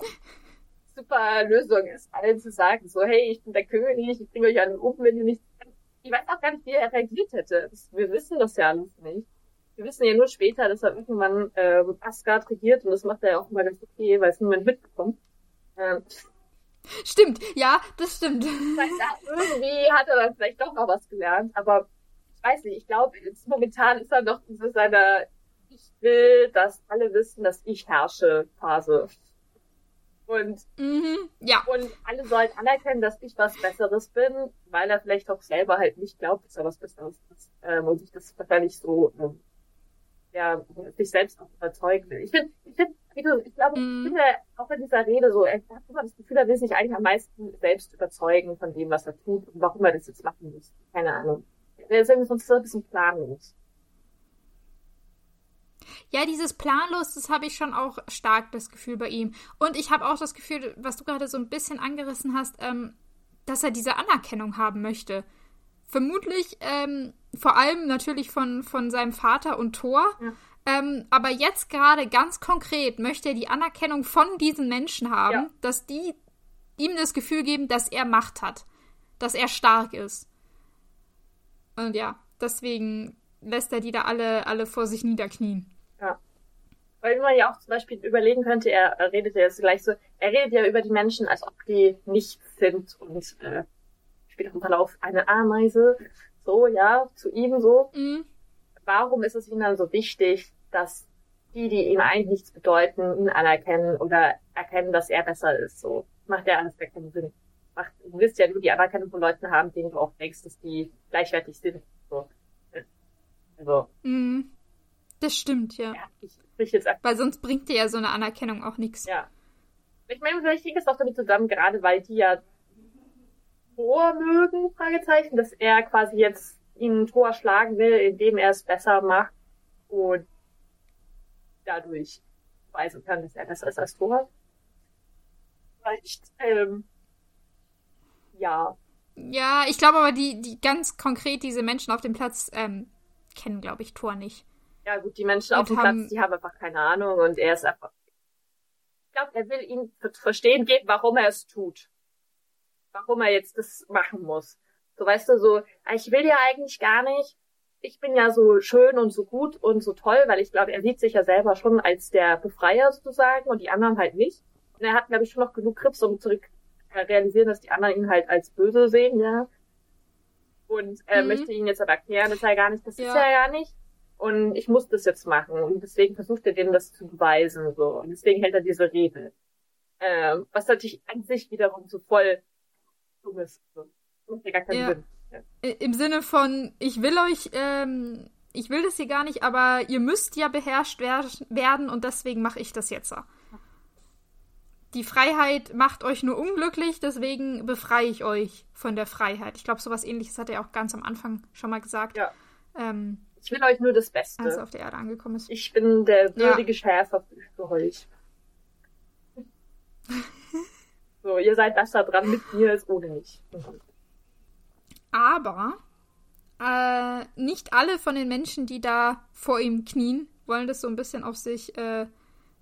super Lösung ist, allen zu sagen, so, hey, ich bin der König, ich bringe euch einen um, wenn ihr nicht... Ich weiß auch gar nicht, wie er reagiert hätte. Wir wissen das ja alles nicht. Wir wissen ja nur später, dass er irgendwann äh, Asgard regiert und das macht er ja auch immer ganz okay, weil es niemand mitbekommt. Ähm, stimmt, ja, das stimmt. irgendwie hat er dann vielleicht doch noch was gelernt, aber ich weiß nicht, ich glaube, momentan ist er noch so seiner Ich will, dass alle wissen, dass ich herrsche Phase. Und, mhm, ja. und alle sollen anerkennen, dass ich was Besseres bin, weil er vielleicht auch selber halt nicht glaubt, dass er was Besseres ist. Ähm, und sich das wahrscheinlich so, ähm, ja, sich selbst auch überzeugen will. Ich finde, ich finde, ich glaube, mhm. ich finde auch in dieser Rede so, er hat immer das Gefühl, er will sich eigentlich am meisten selbst überzeugen von dem, was er tut und warum er das jetzt machen muss. Keine Ahnung. Er ist irgendwie sonst so ein bisschen planlos. Ja, dieses planlos, das habe ich schon auch stark das Gefühl bei ihm. Und ich habe auch das Gefühl, was du gerade so ein bisschen angerissen hast, ähm, dass er diese Anerkennung haben möchte. Vermutlich ähm, vor allem natürlich von, von seinem Vater und Thor. Ja. Ähm, aber jetzt gerade ganz konkret möchte er die Anerkennung von diesen Menschen haben, ja. dass die ihm das Gefühl geben, dass er Macht hat, dass er stark ist. Und ja, deswegen lässt er die da alle, alle vor sich niederknien. Ja. Weil man ja auch zum Beispiel überlegen könnte, er, redet ja jetzt gleich so, er redet ja über die Menschen, als ob die nichts sind und äh, später im Verlauf eine Ameise. So, so, ja, zu ihm so. Mhm. Warum ist es ihm dann so wichtig, dass die, die ihm eigentlich nichts bedeuten, ihn anerkennen oder erkennen, dass er besser ist, so? Macht ja alles gar keinen Sinn. Macht, du willst ja nur die Anerkennung von Leuten haben, denen du auch denkst, dass die gleichwertig sind, so. Also. Mhm. Das stimmt, ja. ja ich, ich jetzt Weil sonst bringt dir ja so eine Anerkennung auch nichts. Ja. Ich meine, vielleicht hängt es auch damit zusammen, gerade weil die ja Tor mögen, Fragezeichen, dass er quasi jetzt ihn Tor schlagen will, indem er es besser macht und dadurch weisen kann, dass er besser ist als Tor. Vielleicht, ähm, ja. Ja, ich glaube aber, die, die ganz konkret diese Menschen auf dem Platz ähm, kennen, glaube ich, Tor nicht. Ja, gut, die Menschen und auf dem haben, Platz, die haben einfach keine Ahnung und er ist einfach. Ich glaube, er will ihnen verstehen geben, warum er es tut warum er jetzt das machen muss. So weißt du, so, ah, ich will ja eigentlich gar nicht. Ich bin ja so schön und so gut und so toll, weil ich glaube, er sieht sich ja selber schon als der Befreier sozusagen und die anderen halt nicht. Und er hat, glaube ich, schon noch genug Grips, um zu realisieren, dass die anderen ihn halt als böse sehen, ja. Und er mhm. möchte ihn jetzt aber erklären, das sei gar nicht, das ja. ist ja gar nicht. Und ich muss das jetzt machen. Und deswegen versucht er denen das zu beweisen, so. Und deswegen hält er diese Rede. Ähm, was natürlich an sich wiederum so voll dummes. So. Macht ja gar keinen ja. Sinn. Ja. Im Sinne von, ich will euch, ähm, ich will das hier gar nicht, aber ihr müsst ja beherrscht wer werden und deswegen mache ich das jetzt. Die Freiheit macht euch nur unglücklich, deswegen befreie ich euch von der Freiheit. Ich glaube, sowas ähnliches hat er auch ganz am Anfang schon mal gesagt. Ja. Ähm, ich will euch nur das Beste. Als er auf der Erde angekommen ist. Ich bin der würdige ja. Schärfer für euch. So, ihr seid besser dran mit mir als ohne mich. Aber äh, nicht alle von den Menschen, die da vor ihm knien, wollen das so ein bisschen auf sich äh,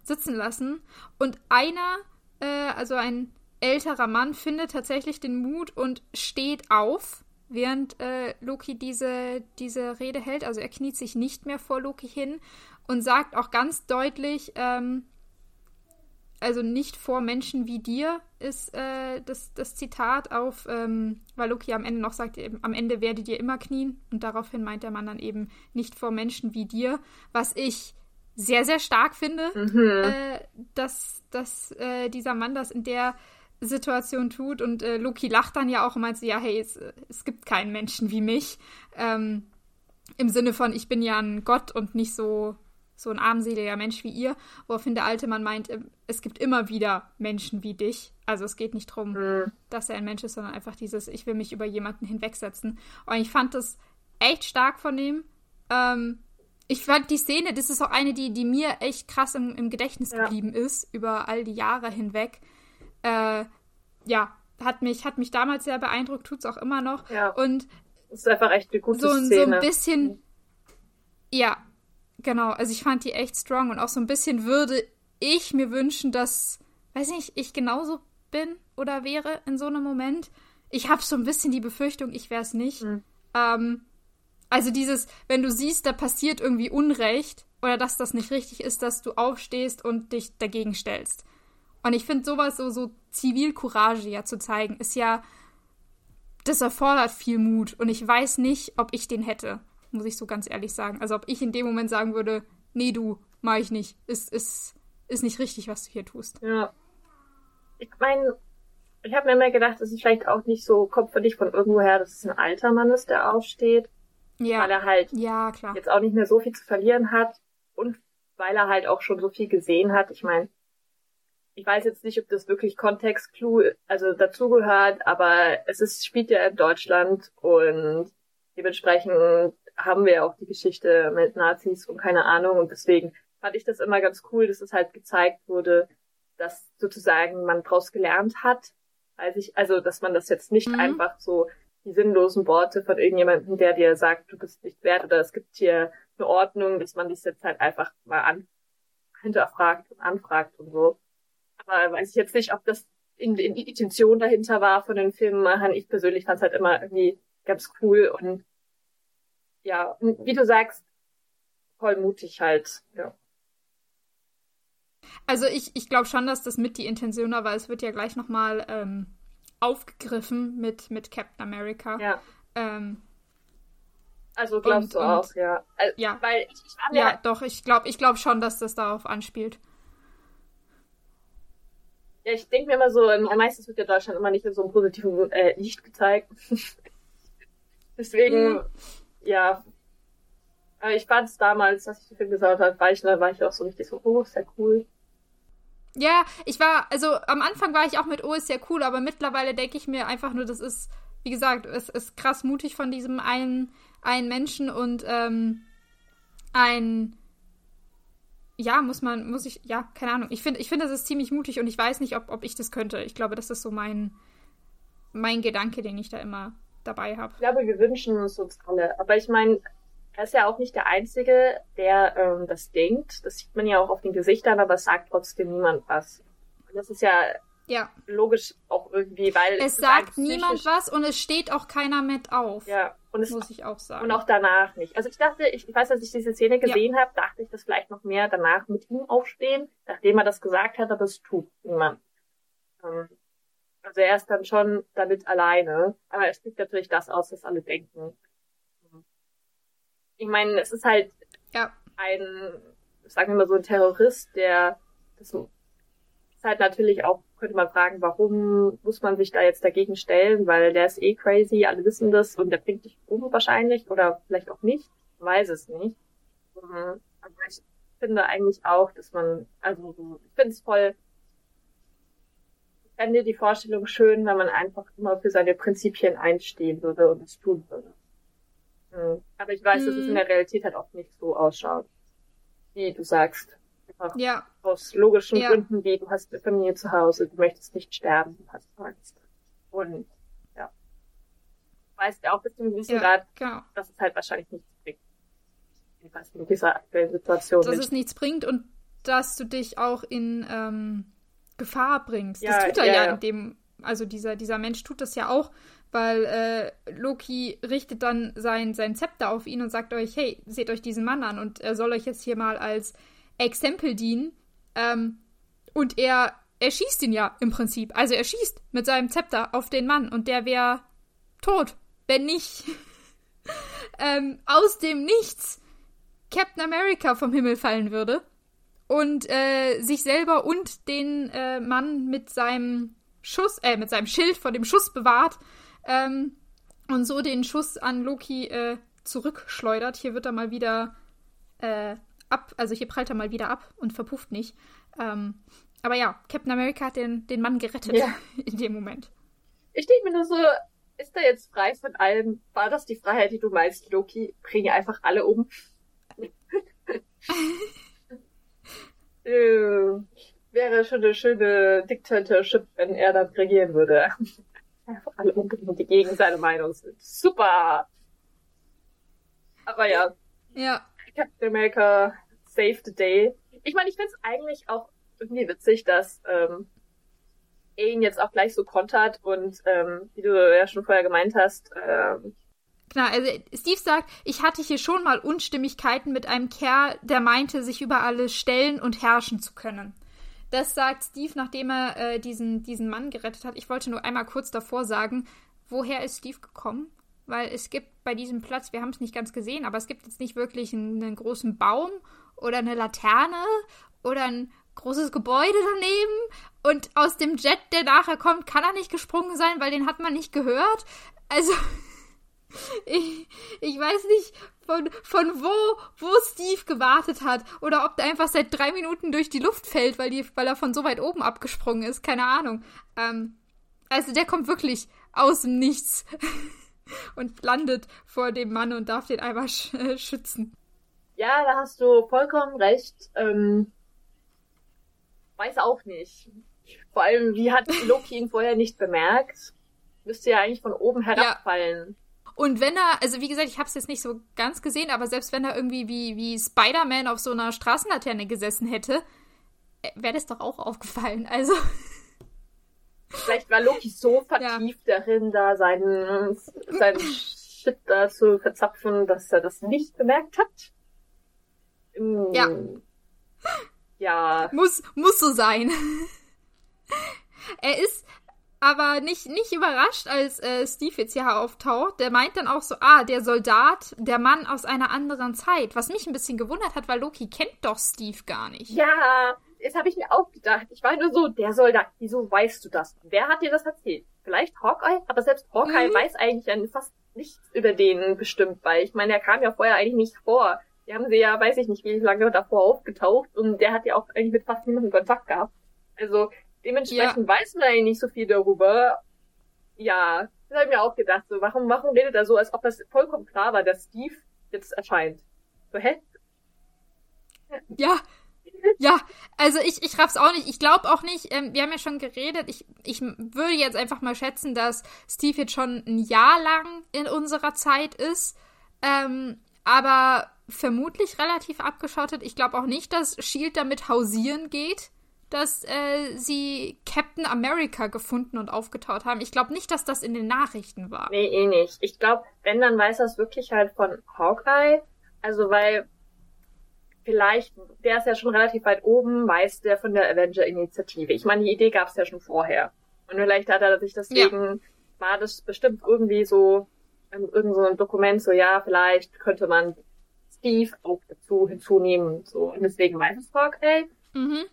sitzen lassen. Und einer, äh, also ein älterer Mann, findet tatsächlich den Mut und steht auf, während äh, Loki diese, diese Rede hält. Also er kniet sich nicht mehr vor Loki hin und sagt auch ganz deutlich, ähm, also nicht vor Menschen wie dir ist äh, das, das Zitat auf, ähm, weil Loki am Ende noch sagt, eben, am Ende werde dir immer knien und daraufhin meint der Mann dann eben nicht vor Menschen wie dir, was ich sehr, sehr stark finde, mhm. äh, dass, dass äh, dieser Mann das in der Situation tut und äh, Loki lacht dann ja auch und meint so, ja, hey, es, es gibt keinen Menschen wie mich. Ähm, Im Sinne von, ich bin ja ein Gott und nicht so so ein armseliger Mensch wie ihr, woraufhin der alte Mann meint, ähm, es gibt immer wieder Menschen wie dich. Also es geht nicht darum, mhm. dass er ein Mensch ist, sondern einfach dieses, ich will mich über jemanden hinwegsetzen. Und ich fand das echt stark von ihm. Ähm, ich fand die Szene, das ist auch eine, die, die mir echt krass im, im Gedächtnis ja. geblieben ist, über all die Jahre hinweg. Äh, ja, hat mich, hat mich damals sehr beeindruckt, tut es auch immer noch. Ja. Und es ist einfach echt eine gute so, Szene. So ein bisschen, ja, Genau, also ich fand die echt strong und auch so ein bisschen würde ich mir wünschen, dass, weiß nicht, ich genauso bin oder wäre in so einem Moment. Ich habe so ein bisschen die Befürchtung, ich wäre es nicht. Mhm. Ähm, also dieses, wenn du siehst, da passiert irgendwie Unrecht oder dass das nicht richtig ist, dass du aufstehst und dich dagegen stellst. Und ich finde sowas so, so Zivilcourage ja zu zeigen, ist ja, das erfordert viel Mut und ich weiß nicht, ob ich den hätte muss ich so ganz ehrlich sagen. Also ob ich in dem Moment sagen würde, nee, du, mach ich nicht. Ist, ist, ist nicht richtig, was du hier tust. Ja. Ich meine, ich habe mir immer gedacht, es ist vielleicht auch nicht so, kommt von irgendwoher, dass es ein alter Mann ist, der aufsteht. Ja. Weil er halt ja, klar. jetzt auch nicht mehr so viel zu verlieren hat und weil er halt auch schon so viel gesehen hat. Ich meine, ich weiß jetzt nicht, ob das wirklich Kontextclue, also dazugehört, aber es ist, spielt ja in Deutschland und dementsprechend haben wir ja auch die Geschichte mit Nazis und keine Ahnung und deswegen fand ich das immer ganz cool, dass es halt gezeigt wurde, dass sozusagen man daraus gelernt hat, als ich, also dass man das jetzt nicht mhm. einfach so die sinnlosen Worte von irgendjemandem, der dir sagt, du bist nicht wert oder es gibt hier eine Ordnung, dass man das jetzt halt einfach mal an, hinterfragt und anfragt und so. Aber weiß ich jetzt nicht, ob das in, in die Intention dahinter war von den Filmemachern. Ich persönlich fand es halt immer irgendwie ganz cool und ja, wie du sagst, voll mutig halt, ja. Also ich, ich glaube schon, dass das mit die Intention war, es wird ja gleich nochmal ähm, aufgegriffen mit, mit Captain America. Ja. Ähm, Also glaubst und, du auch, ja. Also, ja. Weil ich, ich ja, ja, doch, ich glaube ich glaub schon, dass das darauf anspielt. Ja, ich denke mir immer so, meistens wird ja Deutschland immer nicht in so einem positiven äh, Licht gezeigt. Deswegen, mhm. ja. Aber ich fand es damals, als ich den Film geschaut habe, war ich, war ich auch so richtig so, oh, ist ja cool. Ja, ich war, also am Anfang war ich auch mit, oh, ist ja cool, aber mittlerweile denke ich mir einfach nur, das ist, wie gesagt, es ist krass mutig von diesem einen, einen Menschen und ähm, ein ja, muss man, muss ich, ja, keine Ahnung. Ich finde, ich finde, das ist ziemlich mutig und ich weiß nicht, ob, ob ich das könnte. Ich glaube, das ist so mein, mein Gedanke, den ich da immer dabei habe. Ich glaube, wir wünschen uns uns alle. Aber ich meine, er ist ja auch nicht der Einzige, der ähm, das denkt. Das sieht man ja auch auf den Gesichtern, aber es sagt trotzdem niemand was. Und das ist ja ja. Logisch auch irgendwie, weil. Es sagt niemand was und es steht auch keiner mit auf. Ja. Und es, muss ich auch sagen. Und auch danach nicht. Also ich dachte, ich, ich weiß, als ich diese Szene gesehen ja. habe, dachte ich, dass vielleicht noch mehr danach mit ihm aufstehen, nachdem er das gesagt hat, aber es tut niemand. Ähm, also er ist dann schon damit alleine. Aber es spricht natürlich das aus, was alle denken. Ich meine, es ist halt ja. ein, sagen wir mal so ein Terrorist, der das ist halt natürlich auch könnte man fragen, warum muss man sich da jetzt dagegen stellen, weil der ist eh crazy, alle wissen das und der bringt dich um wahrscheinlich oder vielleicht auch nicht, weiß es nicht. Mhm. Aber ich finde eigentlich auch, dass man, also ich finde es voll, ich fände die Vorstellung schön, wenn man einfach immer für seine Prinzipien einstehen würde und es tun würde. Mhm. Aber ich weiß, mhm. dass es in der Realität halt auch nicht so ausschaut, wie du sagst. Einfach ja. Aus logischen ja. Gründen, wie du hast eine Familie zu Hause, du möchtest nicht sterben, du hast Angst. Und ja. Du weißt ja auch bis zu einem gewissen ja, Grad, genau. dass es halt wahrscheinlich nichts bringt. Jedenfalls in dieser aktuellen Situation. Dass es nichts bringt und dass du dich auch in ähm, Gefahr bringst. Ja, das tut er ja, ja in dem, also dieser, dieser Mensch tut das ja auch, weil äh, Loki richtet dann sein, sein Zepter auf ihn und sagt euch, hey, seht euch diesen Mann an und er soll euch jetzt hier mal als Exempel dienen. Ähm, und er erschießt ihn ja im Prinzip. Also er schießt mit seinem Zepter auf den Mann und der wäre tot, wenn nicht ähm, aus dem Nichts Captain America vom Himmel fallen würde und äh, sich selber und den äh, Mann mit seinem Schuss, äh, mit seinem Schild vor dem Schuss bewahrt ähm, und so den Schuss an Loki äh, zurückschleudert. Hier wird er mal wieder äh, ab, also hier prallt er mal wieder ab und verpufft nicht. Ähm, aber ja, Captain America hat den, den Mann gerettet ja. in dem Moment. Ich denke mir nur so, ist er jetzt frei von allem? War das die Freiheit, die du meinst, Loki? Bringe einfach alle um. äh, wäre schon eine schöne Diktatorship, wenn er dann regieren würde. Alle die gegen seine Meinung sind. Super! Aber ja. Ja. Captain America Save the Day. Ich meine, ich finde es eigentlich auch irgendwie witzig, dass ähm, ihn jetzt auch gleich so kontert und ähm, wie du ja schon vorher gemeint hast, ähm, Genau, also Steve sagt, ich hatte hier schon mal Unstimmigkeiten mit einem Kerl, der meinte, sich über alles stellen und herrschen zu können. Das sagt Steve, nachdem er äh, diesen, diesen Mann gerettet hat. Ich wollte nur einmal kurz davor sagen, woher ist Steve gekommen? weil es gibt bei diesem Platz, wir haben es nicht ganz gesehen, aber es gibt jetzt nicht wirklich einen, einen großen Baum oder eine Laterne oder ein großes Gebäude daneben. Und aus dem Jet, der nachher kommt, kann er nicht gesprungen sein, weil den hat man nicht gehört. Also, ich, ich weiß nicht, von, von wo, wo Steve gewartet hat. Oder ob der einfach seit drei Minuten durch die Luft fällt, weil, die, weil er von so weit oben abgesprungen ist. Keine Ahnung. Ähm, also, der kommt wirklich aus dem Nichts. und landet vor dem Mann und darf den einmal sch äh, schützen. Ja, da hast du vollkommen recht. Ähm, weiß auch nicht. Vor allem, wie hat Loki ihn vorher nicht bemerkt? Müsste ja eigentlich von oben herabfallen. Ja. Und wenn er, also wie gesagt, ich habe es jetzt nicht so ganz gesehen, aber selbst wenn er irgendwie wie, wie Spider-Man auf so einer Straßenlaterne gesessen hätte, äh, wäre das doch auch aufgefallen. Also. Vielleicht war Loki so vertieft ja. darin, da seinen, seinen Shit da zu verzapfen, dass er das nicht bemerkt hat. Ja. Ja. Muss, muss so sein. er ist, aber nicht, nicht überrascht, als äh, Steve jetzt hier auftaucht. Der meint dann auch so, ah, der Soldat, der Mann aus einer anderen Zeit. Was mich ein bisschen gewundert hat, weil Loki kennt doch Steve gar nicht. Ja, das habe ich mir auch gedacht. Ich war nur so, der Soldat, wieso weißt du das? Wer hat dir das erzählt? Vielleicht Hawkeye? Aber selbst Hawkeye mhm. weiß eigentlich fast nichts über den bestimmt, weil ich meine, er kam ja vorher eigentlich nicht vor. Die haben sie ja, weiß ich nicht, wie lange davor aufgetaucht und der hat ja auch eigentlich mit fast niemandem Kontakt gehabt. Also dementsprechend ja. weiß man eigentlich nicht so viel darüber. Ja, das habe ich mir auch gedacht, so, warum, warum redet er so, als ob das vollkommen klar war, dass Steve jetzt erscheint? So, hä? Ja, ja, also ich, ich raff's auch nicht. Ich glaube auch nicht, ähm, wir haben ja schon geredet, ich, ich würde jetzt einfach mal schätzen, dass Steve jetzt schon ein Jahr lang in unserer Zeit ist. Ähm, aber vermutlich relativ abgeschottet. Ich glaube auch nicht, dass Shield damit hausieren geht, dass äh, sie Captain America gefunden und aufgetaut haben. Ich glaube nicht, dass das in den Nachrichten war. Nee, eh nicht. Ich glaube, wenn, dann weiß er es wirklich halt von Hawkeye. Also, weil vielleicht, der ist ja schon relativ weit oben, weiß der von der Avenger-Initiative. Ich meine, die Idee gab es ja schon vorher. Und vielleicht hat er sich deswegen, ja. war das bestimmt irgendwie so irgend so ein Dokument, so ja, vielleicht könnte man Steve auch dazu hinzunehmen und so. Und deswegen weiß es Hawkeye. Mhm.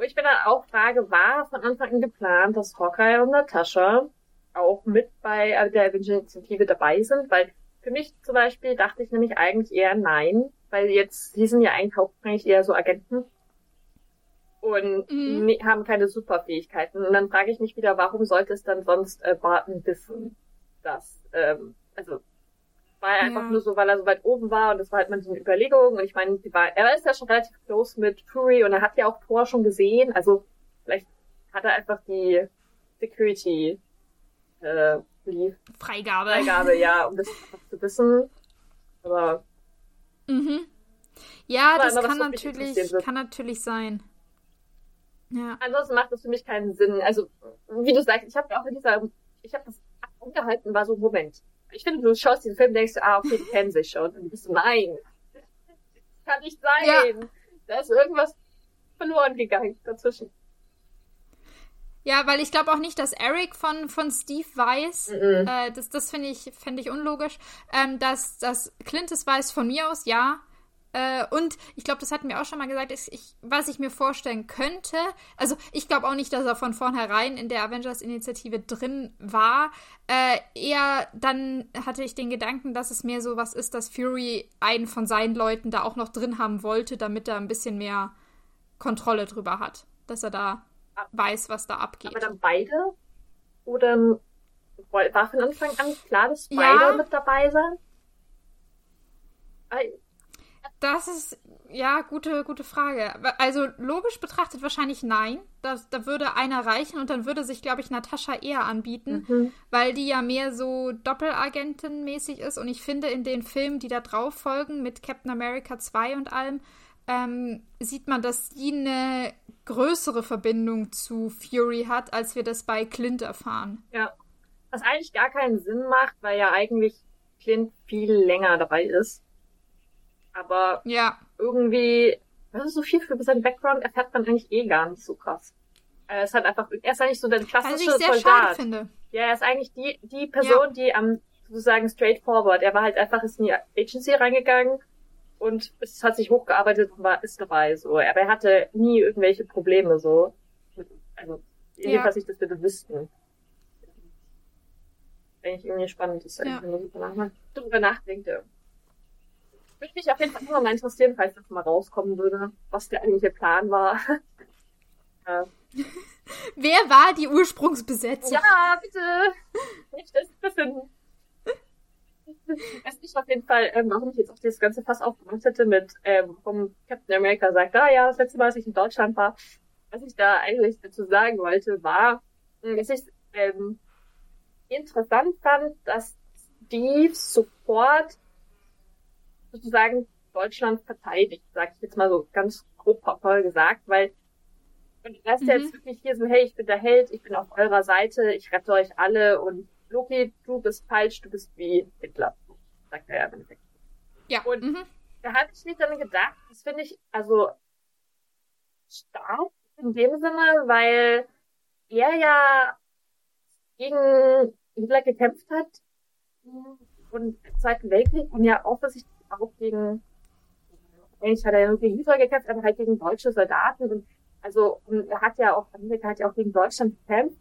Wo ich mir dann auch frage, war von Anfang an geplant, dass Hawkeye und Natascha auch mit bei der Avenger-Initiative dabei sind? Weil für mich zum Beispiel dachte ich nämlich eigentlich eher nein, weil jetzt, die sind ja eigentlich hauptsächlich eher so Agenten und mhm. ne, haben keine Superfähigkeiten. Und dann frage ich mich wieder, warum sollte es dann sonst äh, Barton wissen, dass ähm, also war er einfach ja. nur so, weil er so weit oben war und das war halt mal so eine Überlegung und ich meine, war, er ist ja schon relativ close mit Fury und er hat ja auch Thor schon gesehen, also vielleicht hat er einfach die Security äh, die Freigabe. Freigabe, ja, um das zu wissen. Aber mhm. Ja, das kann natürlich, kann natürlich sein. Ja. Ansonsten macht das für mich keinen Sinn. Also, wie du sagst, ich habe auch in dieser, ich habe das unterhalten, war so, Moment, ich finde, du schaust diesen Film, denkst du, ah, okay, die kennen sich schon. Und du bist nein. Das kann nicht sein. Ja. Da ist irgendwas verloren gegangen dazwischen. Ja, weil ich glaube auch nicht, dass Eric von, von Steve weiß. Mm -mm. Äh, das das finde ich, find ich unlogisch. Ähm, dass, dass Clint es weiß von mir aus, ja. Äh, und ich glaube, das hatten wir auch schon mal gesagt, ist, ich, was ich mir vorstellen könnte, also ich glaube auch nicht, dass er von vornherein in der Avengers-Initiative drin war. Äh, eher dann hatte ich den Gedanken, dass es mehr so was ist, dass Fury einen von seinen Leuten da auch noch drin haben wollte, damit er ein bisschen mehr Kontrolle drüber hat. Dass er da weiß, was da abgeht. Aber dann beide? Oder war von Anfang an klar, dass beide ja. mit dabei sind? Das ist, ja, gute, gute Frage. Also logisch betrachtet wahrscheinlich nein. Das, da würde einer reichen und dann würde sich, glaube ich, Natascha eher anbieten, mhm. weil die ja mehr so Doppelagentin-mäßig ist. Und ich finde, in den Filmen, die da drauf folgen, mit Captain America 2 und allem, ähm, sieht man, dass sie eine größere Verbindung zu Fury hat, als wir das bei Clint erfahren. Ja. Was eigentlich gar keinen Sinn macht, weil ja eigentlich Clint viel länger dabei ist. Aber ja. irgendwie, was ist so viel für seinen Background erfährt man eigentlich eh gar nicht so krass. Er ist halt einfach, er ist eigentlich so der klassische Was ich sehr Soldat. Schade finde. Ja, er ist eigentlich die, die Person, ja. die am sozusagen straightforward, er war halt einfach ist in die Agency reingegangen und es hat sich hochgearbeitet und war, ist dabei, so. Aber er hatte nie irgendwelche Probleme, so. Also, jedenfalls ja. ich das bitte wüssten. Eigentlich irgendwie spannend ist, ja. wenn man darüber nachdenkt. Würde mich auf jeden Fall immer mal interessieren, falls das mal rauskommen würde, was der eigentliche Plan war. ja. Wer war die Ursprungsbesetzung? Ja, bitte! Nicht das wissen. Weiß nicht auf jeden Fall, ähm, warum ich jetzt auch das ganze Fass aufgemacht hätte mit, ähm, warum Captain America sagt, ah ja, das letzte Mal, als ich in Deutschland war, was ich da eigentlich dazu sagen wollte, war, dass ich ähm, interessant fand, dass Steve sofort sozusagen Deutschland verteidigt, sag ich jetzt mal so ganz grob voll gesagt, weil und er ist mhm. jetzt wirklich hier so, hey, ich bin der Held, ich bin auf eurer Seite, ich rette euch alle und Loki, du bist falsch, du bist wie Hitler, sagt er ja im Endeffekt. Ja. Und mhm. da hatte ich nicht dann gedacht, das finde ich also stark in dem Sinne, weil er ja gegen Hitler gekämpft hat und im Zweiten Weltkrieg und ja offensichtlich auch gegen, eigentlich hat er ja gegen Hitler gekämpft, aber halt gegen deutsche Soldaten und also und er hat ja auch, Amerika hat ja auch gegen Deutschland gekämpft.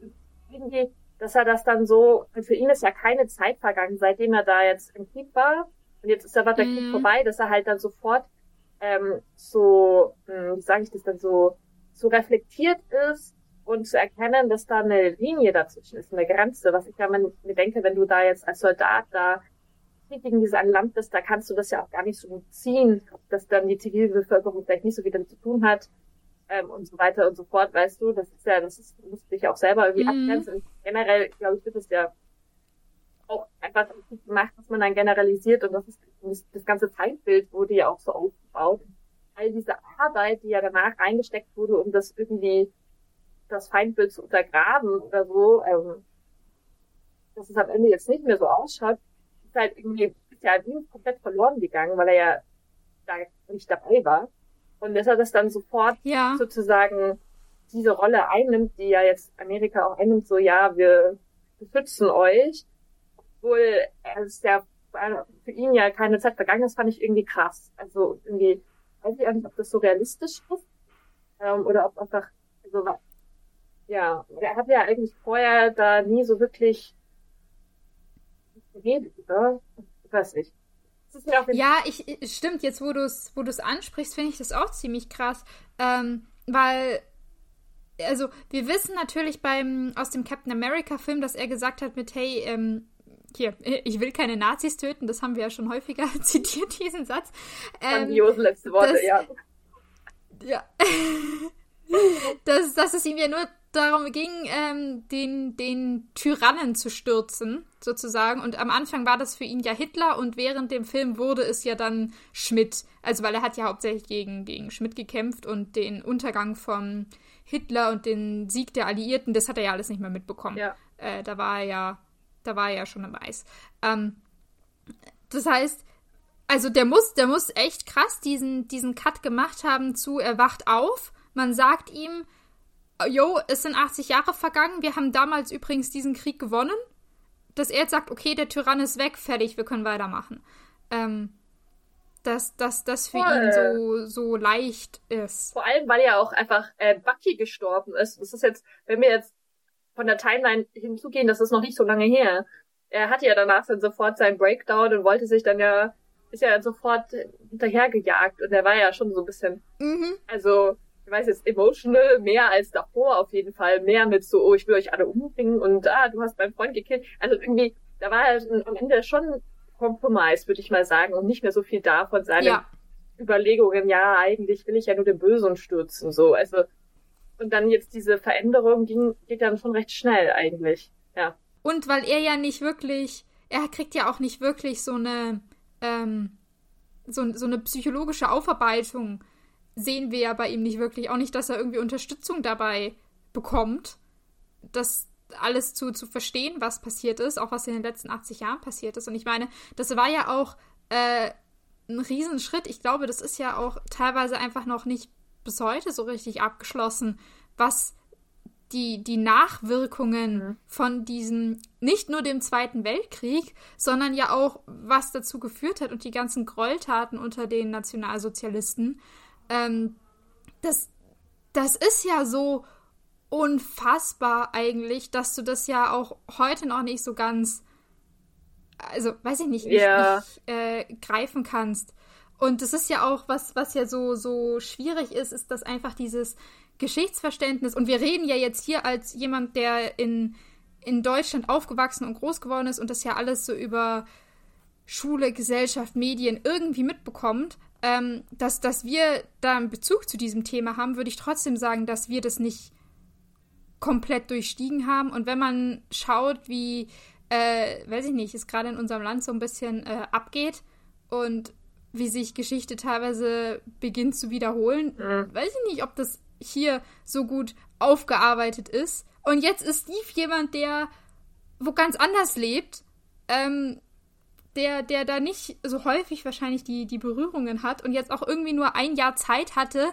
Irgendwie, dass er das dann so, für ihn ist ja keine Zeit vergangen, seitdem er da jetzt im Krieg war. Und jetzt ist aber der mhm. Krieg vorbei, dass er halt dann sofort ähm, so, hm, wie sage ich das dann so, so reflektiert ist und zu erkennen, dass da eine Linie dazwischen ist, eine Grenze. Was ich ja mir denke, wenn du da jetzt als Soldat da gegen dieses Land bist, da kannst du das ja auch gar nicht so gut ziehen, dass dann die Zivilbevölkerung vielleicht nicht so viel damit zu tun hat ähm, und so weiter und so fort, weißt du. Das ist ja, das ist, musst dich auch selber irgendwie mhm. abgrenzen. Und generell, glaube ich, wird es ja auch einfach gemacht, dass man dann generalisiert und das ist das, ganze Zeitbild wurde ja auch so aufgebaut. All diese Arbeit, die ja danach eingesteckt wurde, um das irgendwie das Feindbild zu untergraben oder so, ähm, dass es am Ende jetzt nicht mehr so ausschaut, ist halt irgendwie ja komplett verloren gegangen, weil er ja da nicht dabei war. Und dass er das dann sofort ja. sozusagen diese Rolle einnimmt, die ja jetzt Amerika auch einnimmt, so ja, wir beschützen euch, obwohl es ja für ihn ja keine Zeit vergangen ist, fand ich irgendwie krass. Also irgendwie, weiß ich auch nicht, ob das so realistisch ist ähm, oder ob einfach, also ja, er hat ja eigentlich vorher da nie so wirklich oder? Ich weiß nicht. Ja, ich, stimmt, jetzt wo du es wo du's ansprichst, finde ich das auch ziemlich krass. Ähm, weil, also, wir wissen natürlich beim, aus dem Captain America-Film, dass er gesagt hat mit, hey, ähm, hier, ich will keine Nazis töten, das haben wir ja schon häufiger zitiert, diesen Satz. Ähm, Grandiose letzte Worte, das, ja. Ja. dass, dass es ihm ja nur darum ging, ähm, den, den Tyrannen zu stürzen, sozusagen. Und am Anfang war das für ihn ja Hitler und während dem Film wurde es ja dann Schmidt. Also, weil er hat ja hauptsächlich gegen, gegen Schmidt gekämpft und den Untergang von Hitler und den Sieg der Alliierten, das hat er ja alles nicht mehr mitbekommen. Ja. Äh, da war er ja, da war er ja schon im Eis. Ähm, das heißt, also der muss, der muss echt krass diesen, diesen Cut gemacht haben zu, er wacht auf, man sagt ihm, Jo, es sind 80 Jahre vergangen. Wir haben damals übrigens diesen Krieg gewonnen. Dass er jetzt sagt, okay, der Tyrann ist weg, fertig, wir können weitermachen. Ähm, dass, dass das für Voll. ihn so, so leicht ist. Vor allem, weil ja auch einfach äh, Bucky gestorben ist. Das ist jetzt, wenn wir jetzt von der Timeline hinzugehen, das ist noch nicht so lange her. Er hatte ja danach dann sofort seinen Breakdown und wollte sich dann ja, ist ja sofort hinterhergejagt und er war ja schon so ein bisschen, mhm. also ich weiß jetzt, emotional, mehr als davor auf jeden Fall, mehr mit so, oh, ich will euch alle umbringen und ah, du hast meinen Freund gekillt. Also irgendwie, da war halt am Ende schon Kompromiss, würde ich mal sagen, und nicht mehr so viel davon seine ja. Überlegungen, ja, eigentlich will ich ja nur den Bösen stürzen, so, also, und dann jetzt diese Veränderung ging, geht dann schon recht schnell eigentlich, ja. Und weil er ja nicht wirklich, er kriegt ja auch nicht wirklich so eine, ähm, so, so eine psychologische Aufarbeitung sehen wir ja bei ihm nicht wirklich. Auch nicht, dass er irgendwie Unterstützung dabei bekommt, das alles zu, zu verstehen, was passiert ist, auch was in den letzten 80 Jahren passiert ist. Und ich meine, das war ja auch äh, ein Riesenschritt. Ich glaube, das ist ja auch teilweise einfach noch nicht bis heute so richtig abgeschlossen, was die, die Nachwirkungen mhm. von diesem, nicht nur dem Zweiten Weltkrieg, sondern ja auch, was dazu geführt hat und die ganzen Gräueltaten unter den Nationalsozialisten ähm, das, das ist ja so unfassbar eigentlich, dass du das ja auch heute noch nicht so ganz, also weiß ich nicht, nicht, yeah. nicht äh, greifen kannst. Und das ist ja auch was, was ja so, so schwierig ist, ist dass einfach dieses Geschichtsverständnis. Und wir reden ja jetzt hier als jemand, der in, in Deutschland aufgewachsen und groß geworden ist und das ja alles so über Schule, Gesellschaft, Medien irgendwie mitbekommt ähm, dass, dass wir da einen Bezug zu diesem Thema haben, würde ich trotzdem sagen, dass wir das nicht komplett durchstiegen haben. Und wenn man schaut, wie, äh, weiß ich nicht, es gerade in unserem Land so ein bisschen äh, abgeht und wie sich Geschichte teilweise beginnt zu wiederholen, mhm. weiß ich nicht, ob das hier so gut aufgearbeitet ist. Und jetzt ist Steve jemand, der wo ganz anders lebt, ähm, der, der da nicht so häufig wahrscheinlich die, die Berührungen hat und jetzt auch irgendwie nur ein Jahr Zeit hatte,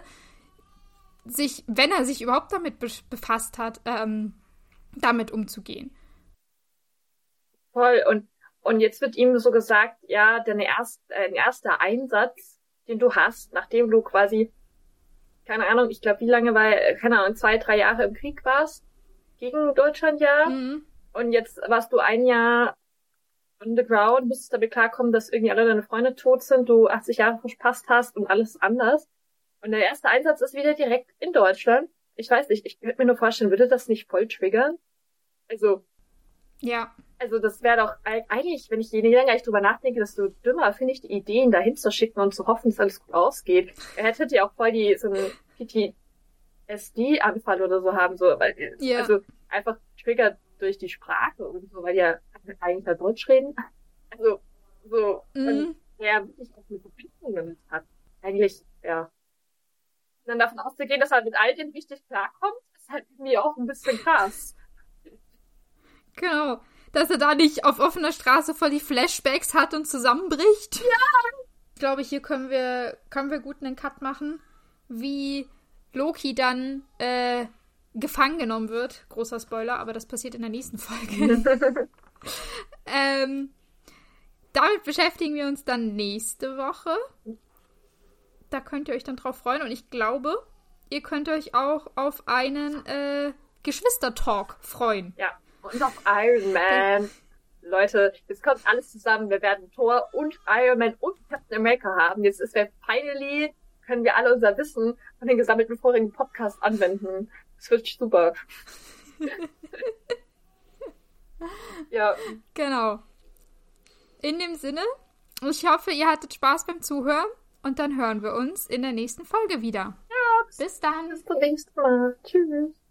sich, wenn er sich überhaupt damit be befasst hat, ähm, damit umzugehen. Voll. Und, und jetzt wird ihm so gesagt, ja, dein erst, äh, erster Einsatz, den du hast, nachdem du quasi, keine Ahnung, ich glaube, wie lange war, keine Ahnung, zwei, drei Jahre im Krieg warst, gegen Deutschland ja. Mhm. Und jetzt warst du ein Jahr on the ground, musstest damit klarkommen, dass irgendwie alle deine Freunde tot sind, du 80 Jahre verpasst hast und alles anders. Und der erste Einsatz ist wieder direkt in Deutschland. Ich weiß nicht, ich könnte mir nur vorstellen, würde das nicht voll triggern? Also. Ja. Also das wäre doch eigentlich, wenn ich je länger ich drüber nachdenke, desto dümmer finde ich die Ideen, dahin zu schicken und zu hoffen, dass alles gut ausgeht. Er hätte ja auch voll die so einen PTSD-Anfall oder so haben, so, weil, ja. also einfach triggert durch die Sprache und so, weil ja eigentlich ja Deutsch reden. Also so, mhm. und er wirklich auch eine Verbindung damit hat. Eigentlich, ja. Und dann davon auszugehen, dass er mit all dem richtig klarkommt, ist halt irgendwie auch ein bisschen krass. Genau. Dass er da nicht auf offener Straße voll die Flashbacks hat und zusammenbricht. Ja! Ich glaube, hier können wir, können wir gut einen Cut machen, wie Loki dann äh, gefangen genommen wird. Großer Spoiler, aber das passiert in der nächsten Folge. ähm, damit beschäftigen wir uns dann nächste Woche. Da könnt ihr euch dann drauf freuen und ich glaube, ihr könnt euch auch auf einen äh, Geschwister-Talk freuen. Ja, und auf Iron Man. Leute, jetzt kommt alles zusammen. Wir werden Thor und Iron Man und Captain America haben. Jetzt ist wir finally, können wir alle unser Wissen von den gesammelten vorigen Podcasts anwenden. Das wird super. ja. Genau. In dem Sinne, ich hoffe, ihr hattet Spaß beim Zuhören und dann hören wir uns in der nächsten Folge wieder. Ja. Bis dann. Bis zum nächsten Mal. Tschüss.